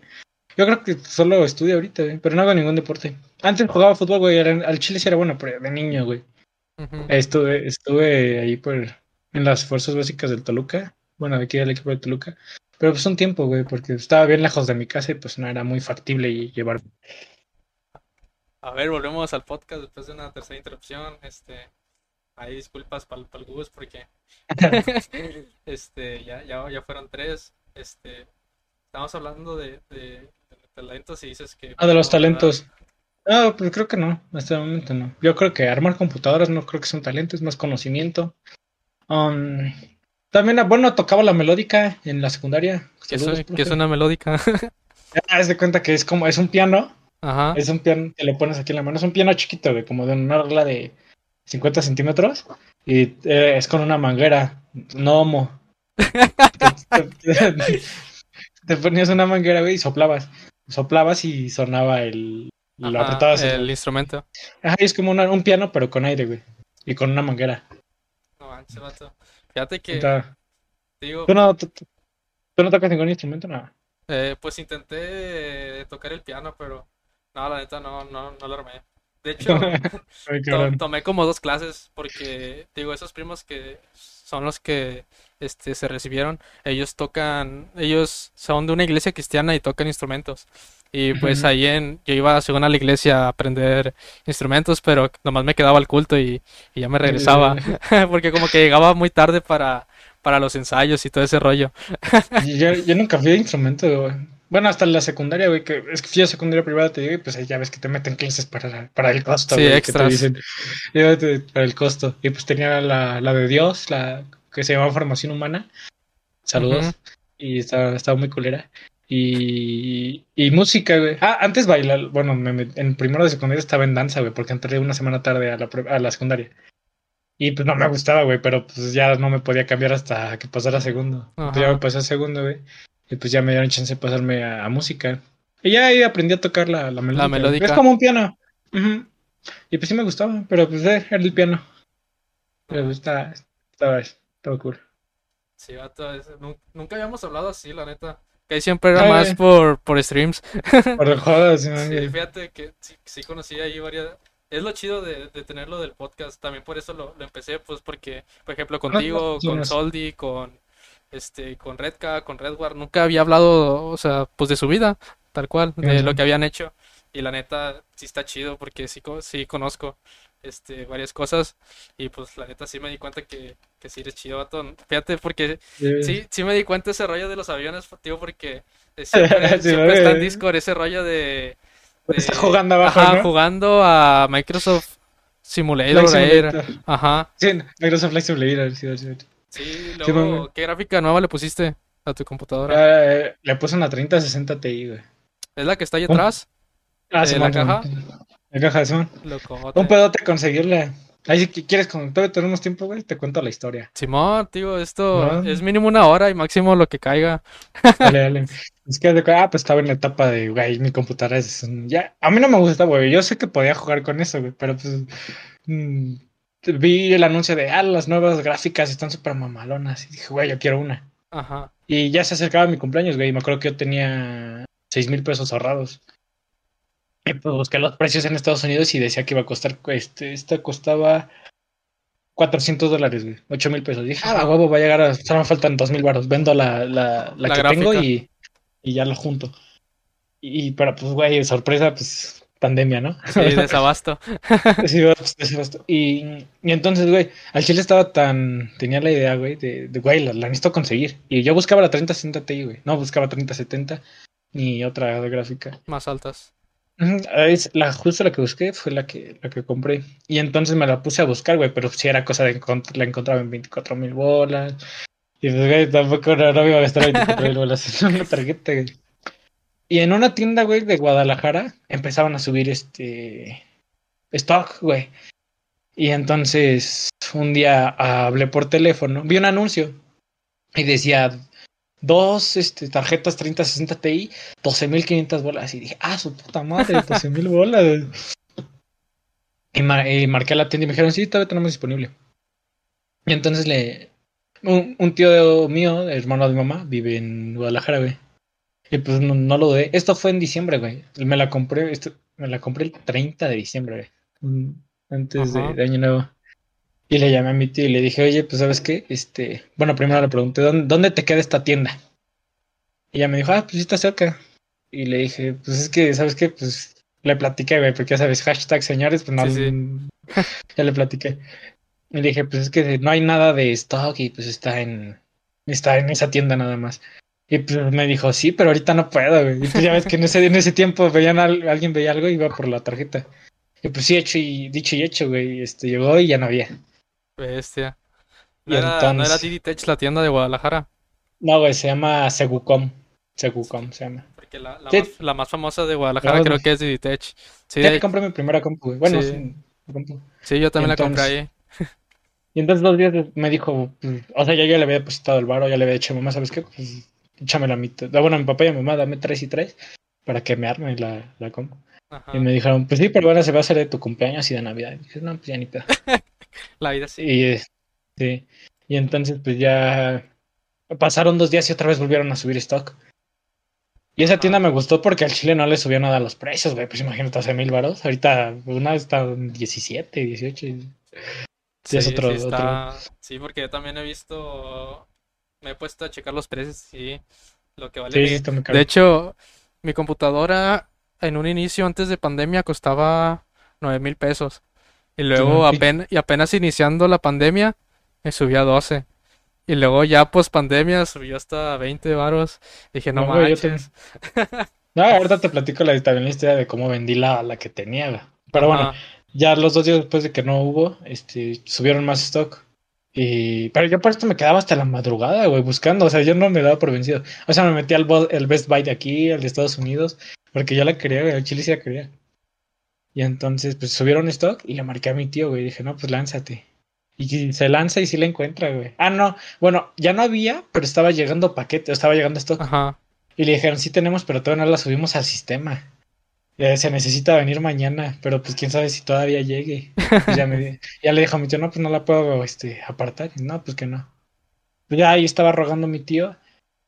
Yo creo que solo estudio ahorita, güey, pero no hago ningún deporte. Antes jugaba fútbol, güey, era- al chile sí era bueno, pero de niño, güey. Estuve, estuve ahí por, en las fuerzas básicas del Toluca, bueno, de aquí del equipo del Toluca, pero pues un tiempo, güey, porque estaba bien lejos de mi casa y pues no era muy factible llevar. A ver, volvemos al podcast después de una tercera interrupción. Este, ahí disculpas para el Gus porque (laughs) este, ya, ya, ya fueron tres. Este, estamos hablando de, de, de talentos y dices que Ah, de los no, talentos. Ah, pues creo que no, hasta el momento no. Yo creo que armar computadoras no creo que sea un talento, es más conocimiento. Um, también, ah, bueno, tocaba la melódica en la secundaria. Que, Saludos, es, una melódica. (laughs) Ah, haz de cuenta que es como, es un piano, Ajá. es un piano que lo pones aquí en la mano, es un piano chiquito, güey, como de una regla de 50 centímetros y eh, es con una manguera, no homo. te, (laughs) te- te ponías una manguera, güey, y soplabas. Soplabas y sonaba el... Lo Ajá, apretabas. el instrumento. Ajá, es como una- un piano, pero con aire, güey. Y con una manguera. No manches, vato. Fíjate que, Está- digo, ¿Tú, no, tú, tú- tú no tocas ningún instrumento? No. eh, pues intenté tocar el piano, pero no, la neta no, no, no lo armé. De (laughs) hecho, To- tomé como dos clases porque, digo, esos primos que son los que este, se recibieron, ellos tocan, ellos son de una iglesia cristiana y tocan instrumentos. Y pues ahí en, yo iba según a la iglesia a aprender instrumentos, pero nomás me quedaba al culto y, y ya me regresaba, (laughs) porque como que llegaba muy tarde para, para los ensayos y todo ese rollo. Yo, yo nunca fui de instrumento, güey. Bueno, hasta la secundaria, güey, que es que fui a secundaria privada, te digo, y pues ahí ya ves que te meten clases para, para el costo, Sí, güey, que te dicen, para el costo. Y pues tenía la, la de Dios, la que se llama Formación Humana. Saludos. Y estaba, estaba muy culera. Y, y música, güey. Ah, antes bailar, bueno, me met- en primero de secundaria estaba en danza, güey, porque entré una semana tarde a la, a la secundaria. Y pues no me gustaba, güey, pero pues ya no me podía cambiar hasta que pasara segundo. Ya me pasé a segundo, güey. Y pues ya me dieron chance de pasarme a, a música. Y ya ahí aprendí a tocar la, la melódica. güey. melódica. Es como un piano. Y pues sí me gustaba, pero pues eh, era el piano. Pero pues, estaba, estaba, estaba cool. Sí, vato, es- nun- nunca habíamos hablado así, la neta. Que ahí siempre era Ay. más por, por streams. (laughs) Por juego, sí, fíjate que sí, sí conocí ahí varias... Es lo chido de, de tenerlo del podcast. También por eso lo, lo empecé, pues porque, por ejemplo, contigo, sí, con no. Soldi, con este, con Redka, con Redward, nunca había hablado, o sea, pues de su vida, tal cual, de lo que habían hecho. Y la neta, sí está chido porque sí, sí conozco este, varias cosas. Y pues la neta sí me di cuenta que, que sí eres chido, vato. Fíjate, porque sí, sí me di cuenta ese rollo de los aviones, tío, porque (laughs) siempre, Sí, siempre está en. Discord ese rollo de... de- Está jugando abajo, Ajá, ¿no? jugando a Microsoft. Simulator. Ajá. Sí, Microsoft Flight Simulator, sí, sí, sí. Sí, Sí, luego. ¿qué gráfica nueva le pusiste a tu computadora? Eh, le puse una 3060 Ti, güey. ¿Es la que está ahí atrás? Ah, ¿De Simón, la caja? La caja de Simón. Locote. Un pedote conseguirla. Ahí si qui- quieres, con todavía tenemos tiempo, güey, te cuento la historia. Simón, tío, esto No. es mínimo una hora y máximo lo que caiga. Dale, dale. Es que, ah, pues estaba en la etapa de, güey, mi computadora es un- ya. A mí no me gusta, güey. Yo sé que podía jugar con eso, güey, pero pues mm, vi el anuncio de, ah, las nuevas gráficas están súper mamalonas. Y dije, güey, yo quiero una. Ajá. Y ya se acercaba mi cumpleaños, güey. y Me acuerdo que yo tenía seis mil pesos ahorrados. Y pues busqué los precios en Estados Unidos y decía que iba a costar, este, esta costaba 400 dólares, güey. 8 mil pesos. Dije, ah, huevo, va a llegar a, solo me faltan 2 mil baros. Vendo la, la, la La que gráfica. tengo y, y ya lo junto. Y, pero pues, güey, sorpresa, pues, pandemia, ¿no? Sí, (laughs) desabasto. (laughs) Sí, desabasto. Y, y entonces, güey, al chile estaba tan. Tenía la idea, güey, de, de güey, la, la necesito conseguir. Y yo buscaba la 3060 Ti, güey. No buscaba 3070 ni otra gráfica. Más altas. Es la, justo la que busqué fue la que, la que compré. Y entonces me la puse a buscar, güey, pero si era cosa de encont- la encontraba en 24 mil bolas. Y pues, güey, tampoco no, no me iba a gastar 24 mil bolas en una tarjeta, güey. Y en una tienda, güey, de Guadalajara empezaban a subir este stock, güey. Y entonces un día hablé por teléfono, vi un anuncio y decía dos este, tarjetas 3060 Ti, 12.500 bolas. Y dije, ah, su puta madre, (laughs) 12.000 bolas. Y, mar- y marqué a la tienda y me dijeron, sí, todavía tenemos disponible. Y entonces le. Un, un tío mío, hermano de mi mamá, vive en Guadalajara, güey. Y pues no, no lo dudé. Esto fue en diciembre, güey. Me la compré, esto, me la compré el 30 de diciembre, güey. Mm, Antes de, Año Nuevo. Y le llamé a mi tío y le dije, oye, pues sabes qué, este, bueno, primero le pregunté, ¿dónde, dónde te queda esta tienda? Y ella me dijo, ah, pues sí está cerca. Y le dije, pues es que, ¿sabes qué? Pues le platiqué, güey, porque ya sabes, hashtag señores, pues no, Sí, (laughs) ya le platiqué. Y le dije, pues es que no hay nada de stock y pues está en, está en esa tienda nada más. Y pues me dijo, sí, pero ahorita no puedo, güey. Y pues ya ves que en ese, en ese tiempo veían al- alguien veía algo y iba por la tarjeta. Y pues sí, hecho y dicho y hecho, güey. Este llegó y ya no había. Bestia. Y ¿No era, no era entonces- Didi Tech la tienda de Guadalajara? No, güey, se llama Segucom. Segucom se llama. Porque la, la Sí. más, la más famosa de Guadalajara No, creo que es Didi Tech. Sí, Ya de- compré mi primera compu, güey. Bueno, Sí. compu. sí, yo también la compré entonces- ahí. (laughs) Y entonces dos días me dijo, pues, o sea, yo ya le había depositado el varo, ya le había dicho, mamá, ¿sabes qué? Pues échame la mitad. Ah, Bueno, a mi papá y a mi mamá, dame tres y tres para que me arme la, la. Ajá. Y me dijeron, pues sí, pero bueno, se va a hacer de tu cumpleaños y de Navidad. Y dije, no, pues ya ni pedo. (laughs) La vida sí. Y, eh, sí. Y entonces, pues ya pasaron dos días y otra vez volvieron a subir stock. Y esa tienda me gustó porque al chile no le subió nada a los precios, güey. Pues imagínate, hace mil varos. Ahorita una está en 17, 18. y- Sí, es otro- sí está- Sí, porque yo también he visto, me he puesto a checar los precios, sí, lo que vale. Sí, mi-. De hecho, mi computadora en un inicio antes de pandemia costaba nueve mil pesos. Y luego Sí. apenas, y apenas iniciando la pandemia me subió a 12. Y luego ya post pandemia subió hasta 20 varos. Dije, no, No. (laughs) No, ahorita te platico la, también la historia de cómo vendí la, la que tenía. Pero bueno, ya los dos días después de que no hubo, este, subieron más stock. Y, pero yo por esto me quedaba hasta la madrugada, güey, buscando. O sea, yo no me daba por vencido. O sea, me metí al el Best Buy de aquí, al de Estados Unidos, porque yo la quería, güey, al Chile sí la quería. Y entonces, pues subieron stock y le marqué a mi tío, güey. Dije, no, pues lánzate. Y se lanza y sí la encuentra, güey. Ah, no. Bueno, ya no había, pero estaba llegando paquete, estaba llegando stock. Ajá. Y le dijeron, sí tenemos, pero todavía no la subimos al sistema. Eh, se necesita venir mañana, pero pues quién sabe si todavía llegue. Pues ya, me, (laughs) ya le dijo a mi tío, no, pues no la puedo este, apartar. Y, no, pues que no. Pues ya ahí estaba rogando mi tío.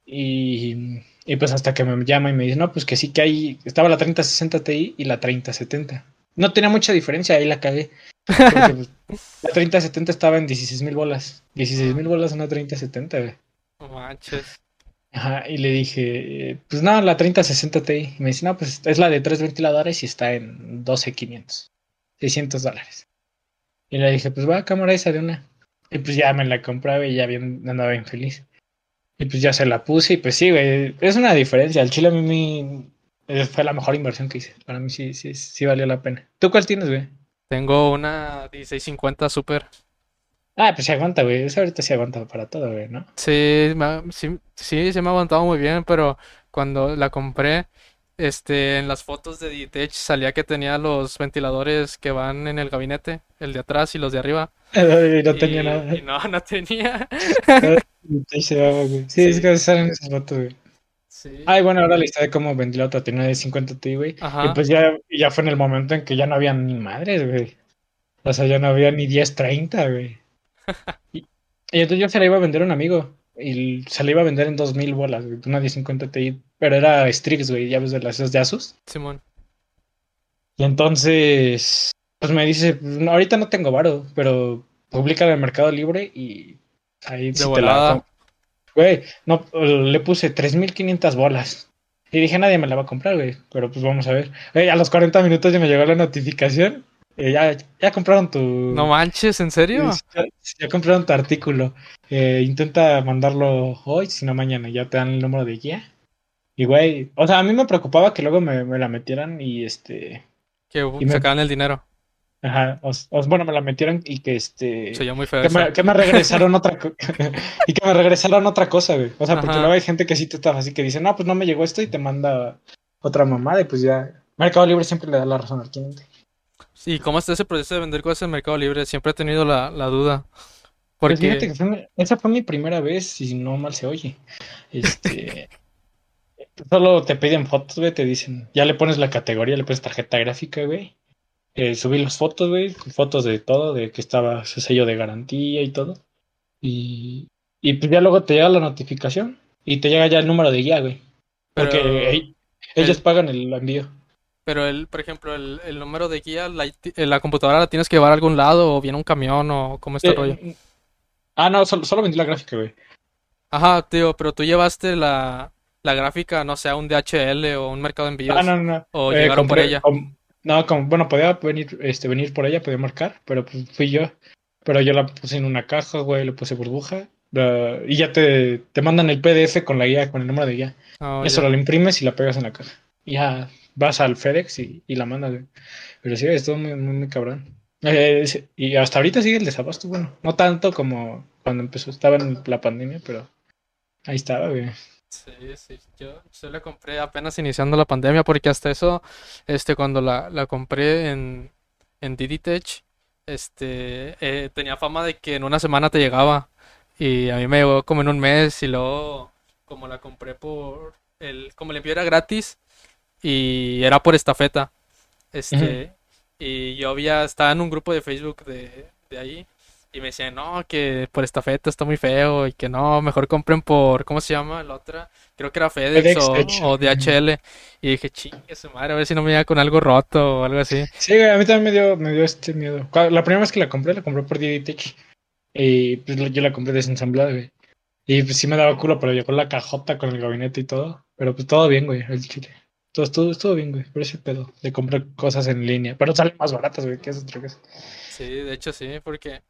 Y, y pues hasta que me llama y me dice, no, pues que sí que hay. Estaba la 3060 Ti y la 3070. No tenía mucha diferencia, ahí la cagué. Porque, pues, (laughs) la 3070 estaba en 16 mil bolas. 16 mil bolas una 3070, güey. No manches. Y le dije, pues no, la 3060 Ti. Y me dice, no, pues es la de tres ventiladores y está en 12,500, 600 dólares. Y le dije, pues va, cámara esa de una. Y pues ya me la compraba y ya bien, andaba bien feliz. Y pues ya se la puse y pues sí, güey, es una diferencia. El chile a mí fue la mejor inversión que hice. Para mí sí, sí, sí valió la pena. ¿Tú cuál tienes, güey? Tengo una 1650 Super. Ah, pues se aguanta, güey. Esa ahorita se aguanta para todo, güey, ¿no? Sí, sí, sí, se me ha aguantado muy bien, pero cuando la compré, este, en las fotos de Ditech salía que tenía los ventiladores que van en el gabinete, el de atrás y los de arriba. (laughs) y no tenía nada. Y no, no tenía. (laughs) sí, es que salen esas fotos, güey. Sí. Ay, bueno, ahora la historia de cómo vendí la otra tiene de 50 Ti, güey. Y pues ya, ya fue en el momento en que ya no había ni madres, güey. O sea, ya no había ni 1030, güey. Y, entonces yo se la iba a vender a un amigo. Y se la iba a vender en 2000 bolas, güey. Una 1050 Ti. Pero era Strix, güey. Ya ves de las de Asus. Simón. Y entonces. Pues me dice, ahorita no tengo varo, pero publica en el Mercado Libre y ahí de volada. Güey, no, le puse 3500 bolas. Y dije, nadie me la va a comprar, güey. Pero pues vamos a ver. a los 40 minutos ya me llegó la notificación eh, ya, ya compraron tu. No manches, ¿en serio? Ya, compraron tu artículo. Eh, intenta mandarlo hoy, si no mañana. Ya te dan el número de guía. Y güey, o sea, a mí me preocupaba que luego me, la metieran y este. Que sacaban el dinero. Ajá, os, bueno, me la metieron y que este. Soy muy feo. Que, me, que me, regresaron otra (laughs) (laughs) y que me regresaron otra cosa, güey. O sea, porque luego hay gente que sí te está así que dice, no, pues no me llegó esto y te manda otra mamada y pues ya. Mercado Libre siempre le da la razón al cliente. ¿Y cómo está ese proceso de vender cosas en Mercado Libre? Siempre he tenido la, duda. Pues porque... fíjate que esa fue mi primera vez y no mal se oye. Este, (laughs) solo te piden fotos, güey, te dicen, ya le pones la categoría, le pones tarjeta gráfica, güey. Eh, subí las fotos, güey, fotos de todo, de que estaba ese sello de garantía y todo. Y, y pues ya luego te llega la notificación y te llega ya el número de guía, güey. Porque ellos pagan el envío. Pero, el, por ejemplo, el, el número de guía, la, eh, la, computadora la tienes que llevar a algún lado o viene un camión o cómo está el eh, rollo. Ah, no, solo, solo vendí la gráfica, güey. Ajá, tío, pero tú llevaste la, la gráfica, no sé, a un DHL o un mercado de envíos. Ah, no, no. O eh, llegaron por ella. no, como, bueno, podía venir, este, venir por ella, podía marcar, pero pues fui yo. Pero yo la puse en una caja, güey, le puse burbuja. y ya te, te mandan el PDF con la guía, con el número de guía. Oh, Eso lo imprimes y la pegas en la caja. Ya vas al FedEx y, la mandas, Pero sí, es todo muy, muy, cabrón. Eh, y hasta ahorita sigue el desabasto, bueno, no tanto como cuando empezó, estaba en la pandemia, pero ahí estaba, güey. Sí, sí, yo, yo la compré apenas iniciando la pandemia porque hasta eso, este, cuando la, la compré en, en Diditech, este, eh, tenía fama de que en una semana te llegaba y a mí me llegó como en un mes y luego, como la compré por, el, como el envío era gratis, y era por estafeta. Este, y yo había, estaba en un grupo de Facebook de, de ahí y me decían, no, que por estafeta está muy feo y que no, mejor compren por, ¿cómo se llama la otra? Creo que era FedEx, o, DHL. Y dije, chingue su madre, a ver si no me llega con algo roto o algo así. Sí, a mí también me dio, me dio este miedo. La primera vez que la compré, la compré por DDTech. Y pues yo la compré desensamblada, güey. Y pues sí me daba culo, pero llegó la cajota con el gabinete y todo. Pero pues todo bien, güey, el chile. Todo, todo, todo bien, güey. Por ese pedo de comprar cosas en línea. Pero salen más baratas, güey, que es otra cosa. Sí, de hecho sí, porque.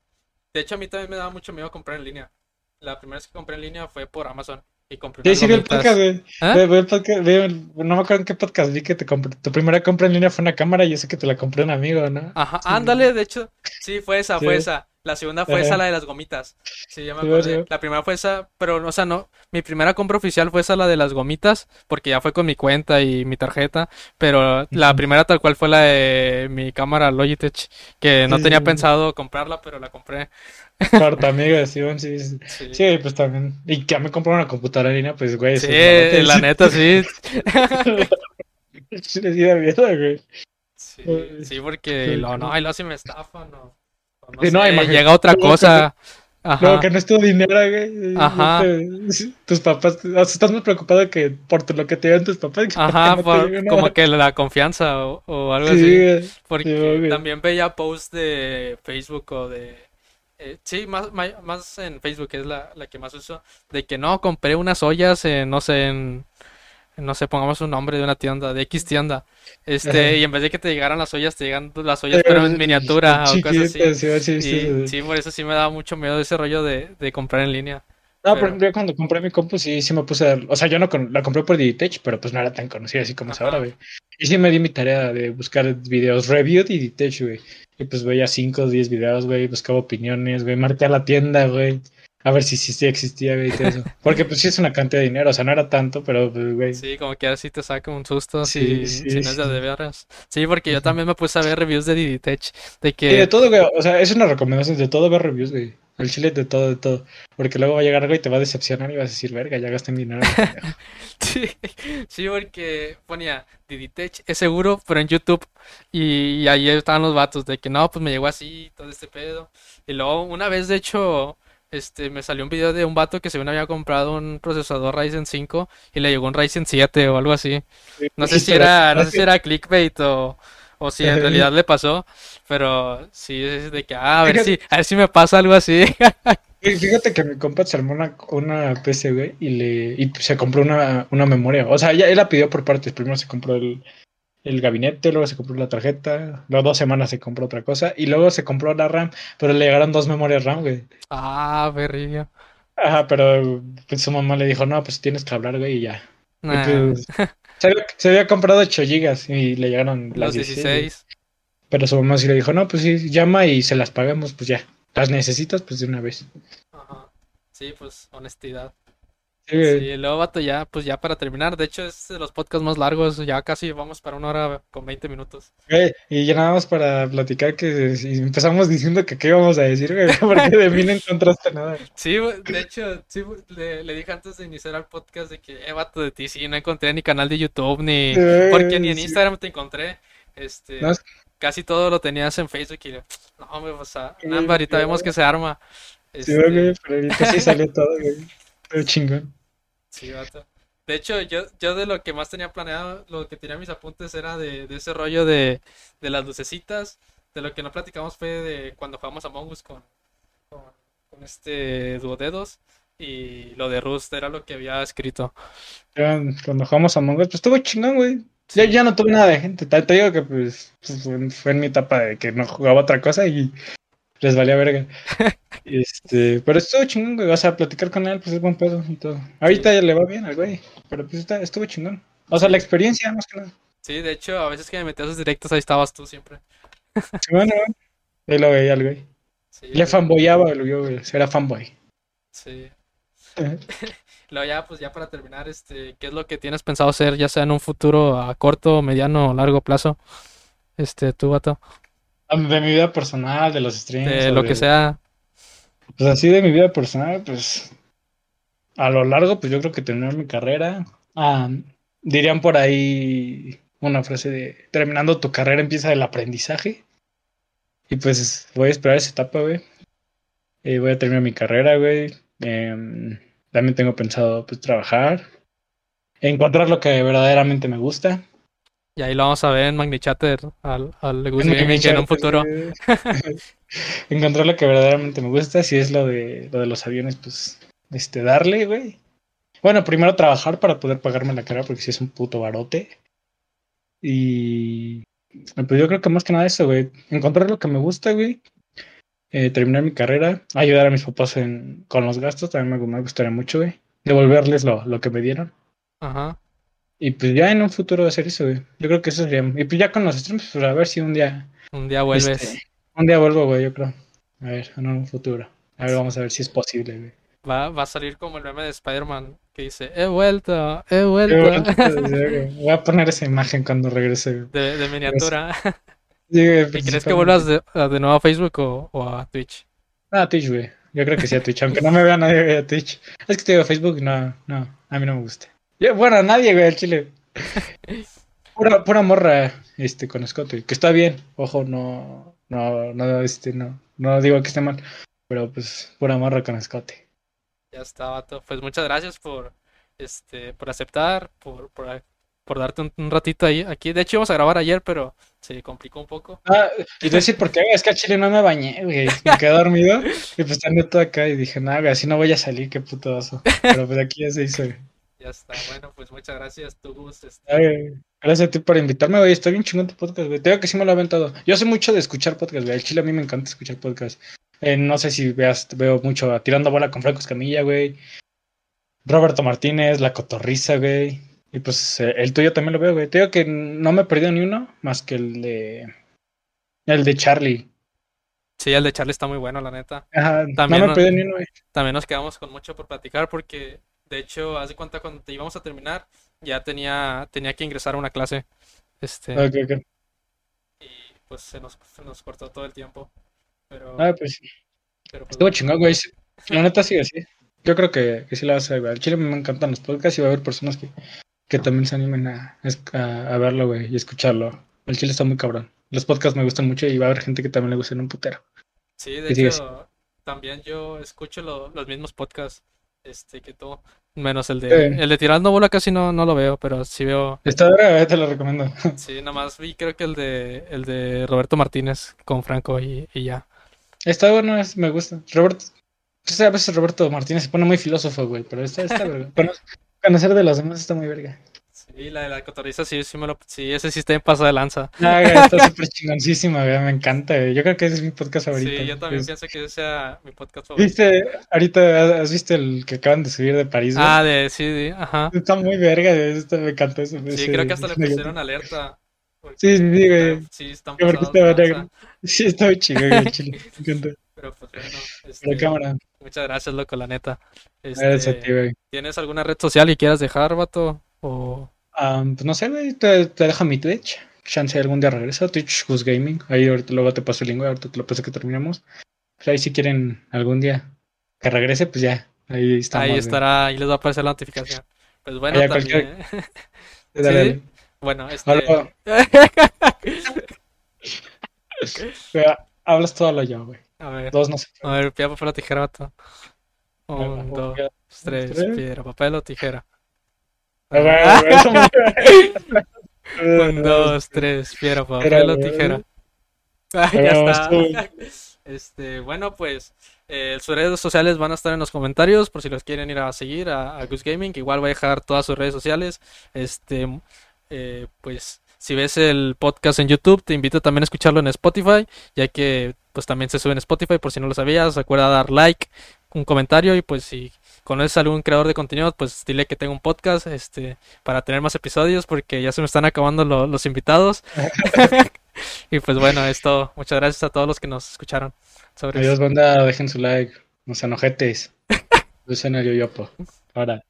De hecho, a mí también me daba mucho miedo comprar en línea. La primera vez que compré en línea fue por Amazon. Y compré sí, sí, vi el podcast, güey. ¿Ah? no me acuerdo en qué podcast vi que te compré. Tu primera compra en línea fue una cámara y yo sé que te la compré un amigo, ¿no? Ajá, ándale, de hecho. Sí, fue esa, fue esa. La segunda fue esa, la de las gomitas. Sí, ya me acordé. La primera fue esa, pero, o sea, no. Mi primera compra oficial fue esa, la de las gomitas, porque ya fue con mi cuenta y mi tarjeta. Pero la primera, tal cual, fue la de mi cámara Logitech, que no tenía pensado comprarla, pero la compré. Corta, amiga, sí, sí, sí, sí. pues también. Y ya me compró una computadora en línea, pues, güey. Sí, la neta, sí. (laughs) sí, güey. Sí, porque lo, no, ahí lo hace me estafan, no no, llega otra cosa. Ajá. que no es tu dinero, güey. Ajá. tus papás, estás muy preocupado que por lo que te digan tus papás. Ajá, como que la confianza o, algo así. Porque también veía posts de Facebook o de, Eh, sí, más, más en Facebook es la, la que más uso. De que no, compré unas ollas en, no sé, en, no sé, pongamos un nombre de una tienda, de X tienda. Este, y en vez de que te llegaran las ollas, te llegan las ollas, pero en miniatura o cosas así. Sí, sí, sí, sí. sí, por eso sí me daba mucho miedo ese rollo de, de comprar en línea. No, Pero, pero yo cuando compré mi compu sí, sí me puse a... O sea, yo no con- la compré por Digitech, pero pues no era tan conocida así como es ahora, güey. Y sí me di mi tarea de buscar videos review de Digitech, güey. Y pues veía 5 o 10 videos, güey, buscaba opiniones, güey, marqué a la tienda, güey. A ver si sí, sí existía, güey, eso. (laughs) Porque pues sí es una cantidad de dinero, o sea, no era tanto, pero pues, güey. Sí, como que así te saca un susto Sí, si, si sí, no es de, sí. de veras. Sí, porque yo también me puse a ver reviews de Diditech, de Y de que, todo, güey, o sea, es una recomendación de todo ver reviews, güey. El chile de todo, de todo. Porque luego va a llegar algo y te va a decepcionar y vas a decir, verga, ya gasté mi dinero. en (laughs) pendejo". sí, sí, porque ponía Diditech es seguro, pero en YouTube, y, y ahí estaban los vatos de que no, pues me llegó así, todo este pedo. Y luego una vez, de hecho, este, me salió un video de un vato que según había comprado un procesador Ryzen 5 y le llegó un Ryzen 7 o algo así. No sé si era, no sé si era clickbait o, o si en realidad le pasó, pero sí es de que, ah, a ver si, a ver si me pasa algo así. (laughs) Fíjate que mi compa se armó una, una PC, güey, y, le, y se compró una, una memoria. O sea, ya él la pidió por partes. Primero se compró el, el gabinete, luego se compró la tarjeta, luego dos semanas se compró otra cosa, y luego se compró la RAM, pero le llegaron dos memorias RAM, güey. Ah, berrillo. Ajá, pero pues, su mamá le dijo, no, pues tienes que hablar, güey, y ya. Y, pues, (laughs) se, había, se había comprado 8 gigas y le llegaron los las 16. güey. 16. Pero su mamá sí le dijo, no, pues sí, llama y se las pagamos, pues ya. Las necesitas, pues de una vez. Ajá. Sí, pues honestidad. Sí. Sí, luego, vato, ya, pues ya para terminar. De hecho, es de los podcasts más largos. Ya casi vamos para una hora con 20 minutos. Güey, y ya nada más para platicar que si empezamos diciendo que qué íbamos a decir, güey, (laughs) porque de mí no encontraste nada. Sí, de hecho, sí, le, le dije antes de iniciar el podcast de que, eh, vato, de ti sí, no encontré ni canal de YouTube, ni... Porque ni en sí. Instagram te encontré. Este, No, casi todo lo tenías en Facebook y... No, hombre, sea, Sí, nada, ahorita vemos que se arma. Sí, Este, güey, pero ahorita sí salió todo, güey. (laughs) Todo chingón. Sí, vato. De hecho, yo, yo de lo que más tenía planeado, lo que tenía mis apuntes era de, de ese rollo de, de las lucecitas. De lo que no platicamos fue de cuando jugamos a Us con, con, con este Duodedos. Y lo de Rust era lo que había escrito. Ya, cuando jugamos a Among Us, pues estuvo chingón, güey. Ya, Sí. ya no tuve nada de gente. Te, te digo que pues, fue en mi etapa de que no jugaba otra cosa y les valía verga. (laughs) Este, pero estuvo chingón, güey. O sea, platicar con él, pues es buen pedo y todo. Ahorita ya le va bien al güey. Pero pues está, estuvo chingón. O sea, la experiencia, más que nada. Sí, de hecho, a veces que me metía a sus directos, ahí estabas tú siempre. Bueno, ahí lo veía al güey. Sí, Le fanboyaba el güey, era fanboy. sí. (laughs) Luego ya, pues ya para terminar, este, ¿qué es lo que tienes pensado hacer, ya sea en un futuro a corto, mediano o largo plazo? Este, tú, vato, De mi vida personal, de los streams. de lo que sea. Pues así de mi vida personal, pues a lo largo, pues yo creo que terminar mi carrera. Ah, dirían por ahí una frase de terminando tu carrera empieza el aprendizaje. Y pues voy a esperar esa etapa, güey. Eh, voy a terminar mi carrera, güey. Em, también tengo pensado pues trabajar. Encontrar lo que verdaderamente me gusta. Y ahí lo vamos a ver en Magnichatter, al, al Gus Gaming en un futuro. (laughs) Encontrar lo que verdaderamente me gusta, si es lo de lo de los aviones, pues este darle, güey. Bueno, primero trabajar para poder pagarme la carrera porque si es un puto barote. Y pues yo creo que más que nada eso, güey. Encontrar lo que me gusta, güey. Eh, terminar mi carrera, ayudar a mis papás en, con los gastos, también me, me gustaría mucho, güey. Devolverles lo, lo que me dieron. Ajá. Y pues ya en un futuro hacer eso, güey. Yo creo que eso sería. Y pues ya con los streams, pues a ver si un día. Un día vuelves. este, un día vuelvo, güey, yo creo. A ver, en un futuro. A ver, vamos a ver si es posible, güey. Va, va a salir como el meme de Spider-Man que dice, he vuelto, he vuelto. Voy a poner esa imagen cuando regrese. güey. De, de miniatura. (laughs) Sí, güey, ¿Y crees que vuelvas de, nuevo a Facebook o, o a Twitch? Ah, a Twitch, güey. Yo creo que sí a Twitch, aunque no me vea nadie a Twitch. Es que te digo, Facebook, no, no, a mí no me gusta. Yo, bueno, a nadie, güey, al chile. (laughs) Pura, pura morra, este, con escote, que está bien. Ojo, no, no, no, este, no, no digo que esté mal, pero pues, pura morra con escote. Ya está, vato. Pues muchas gracias por, este, por aceptar, por, por por darte un, un ratito ahí. Aquí, de hecho, íbamos a grabar ayer, pero se complicó un poco. Ah, y decir por qué, es que a Chile no me bañé, güey. Me quedé dormido y pues estando todo acá y dije, nada, güey, así no voy a salir, qué puto oso. Pero pues aquí ya se hizo, güey. Ya está, bueno, pues muchas gracias, tu gusto. Este... Gracias a ti por invitarme, güey. Está bien chingón tu podcast, güey. Te digo que sí me lo ha aventado. Yo sé mucho de escuchar podcast, güey. El Chile a mí me encanta escuchar podcast. Eh, no sé si veas, veo mucho a Tirando Bola con Franco Escamilla, güey. Roberto Martínez, La Cotorriza, güey. Y pues eh, el tuyo también lo veo, güey. Te digo que no me he perdido ni uno más que el de. El de Charlie. Sí, el de Charlie está muy bueno, la neta. Ajá, También no me he perdido ni uno, güey. También nos quedamos con mucho por platicar porque, de hecho, haz de cuenta cuando te íbamos a terminar, ya tenía, tenía que ingresar a una clase. Este, Ok, ok. y pues se nos, se nos cortó todo el tiempo. Pero, Ah, pues sí. pero pues, Estuvo chingón, güey. Sí. (laughs) La neta sigue así. Yo creo que, que sí la vas a ver. Al Chile me encantan los podcasts y va a haber personas que, que también se animen a, a, a verlo, güey, y escucharlo. El Chile está muy cabrón. Los podcasts me gustan mucho y va a haber gente que también le gusten un putero. sí, de hecho, también yo escucho lo- los mismos podcasts este, que tú, menos el de, Sí. el de Tirando Bola casi no, no lo veo, pero sí veo, Esta hora eh, te lo recomiendo. (laughs) sí, nada más vi creo que el de, el de Roberto Martínez con Franco y, y ya. Está bueno, es- me gusta. Roberto, pues, a veces Roberto Martínez se pone muy filósofo, güey, pero está, está (laughs) verga. Cono- Conocer de los demás está muy verga. Sí, la de la cotorriza sí, sí me lo, sí, ese sí está en paso de lanza. (laughs) Ah, está súper chingoncísima, me encanta, güey. Yo creo que ese es mi podcast favorito. Sí, yo también Es- pienso que ese sea mi podcast favorito. ¿Viste? Ahorita has visto el que acaban de subir de París, güey? Ah, de, sí, sí, ajá. Está muy verga, esto me encantó eso. Sí, ese- creo que hasta le pusieron alerta. Sí, sí, sí, güey. Sí, están pasados de lanza. (laughs) Sí, está muy chingón, güey, chile. Me (laughs) encanta. Pero pues bueno, este, cámara, muchas gracias, loco, la neta. gracias a Este, ti, güey. ¿tienes alguna red social que quieras dejar, vato? O... Ah, pues no sé, güey, te, te dejo mi Twitch. Chance algún día regresa. Twitch Who's Gaming. Ahí ahorita luego te paso el link, ahorita te lo paso que terminemos. Pues ahí si quieren algún día que regrese, pues ya. Ahí estamos. Ahí estará, ahí les va a aparecer la notificación. Pues bueno, también. (laughs) Sí. dale. Bueno, este. (laughs) Hablas todo lo yo, güey. A ver, Dos no sé. a ver, piedra, papel o tijera, vato. Un, dos, tres. piedra, papel o tijera. Ah, güey, güey, eso me- Un, (laughs) (laughs) dos, tres, piedra, papel tijera. (laughs) Ah, ya está. Este, bueno, pues eh, sus redes sociales van a estar en los comentarios por si los quieren ir a seguir a, a Goose Gaming, que igual voy a dejar todas sus redes sociales. Este, eh, pues si ves el podcast en YouTube, te invito también a escucharlo en Spotify, ya que pues también se sube en Spotify por si no lo sabías. Recuerda dar like, un comentario y pues si conoces a algún creador de contenido, pues dile que tengo un podcast, este, para tener más episodios porque ya se me están acabando lo- los invitados. (laughs) (laughs) y pues bueno, es todo. Muchas gracias a todos los que nos escucharon. Sobre Adiós, banda, dejen su like. No sean ojetes. (laughs) Yo soy el yoyopo. Ahora.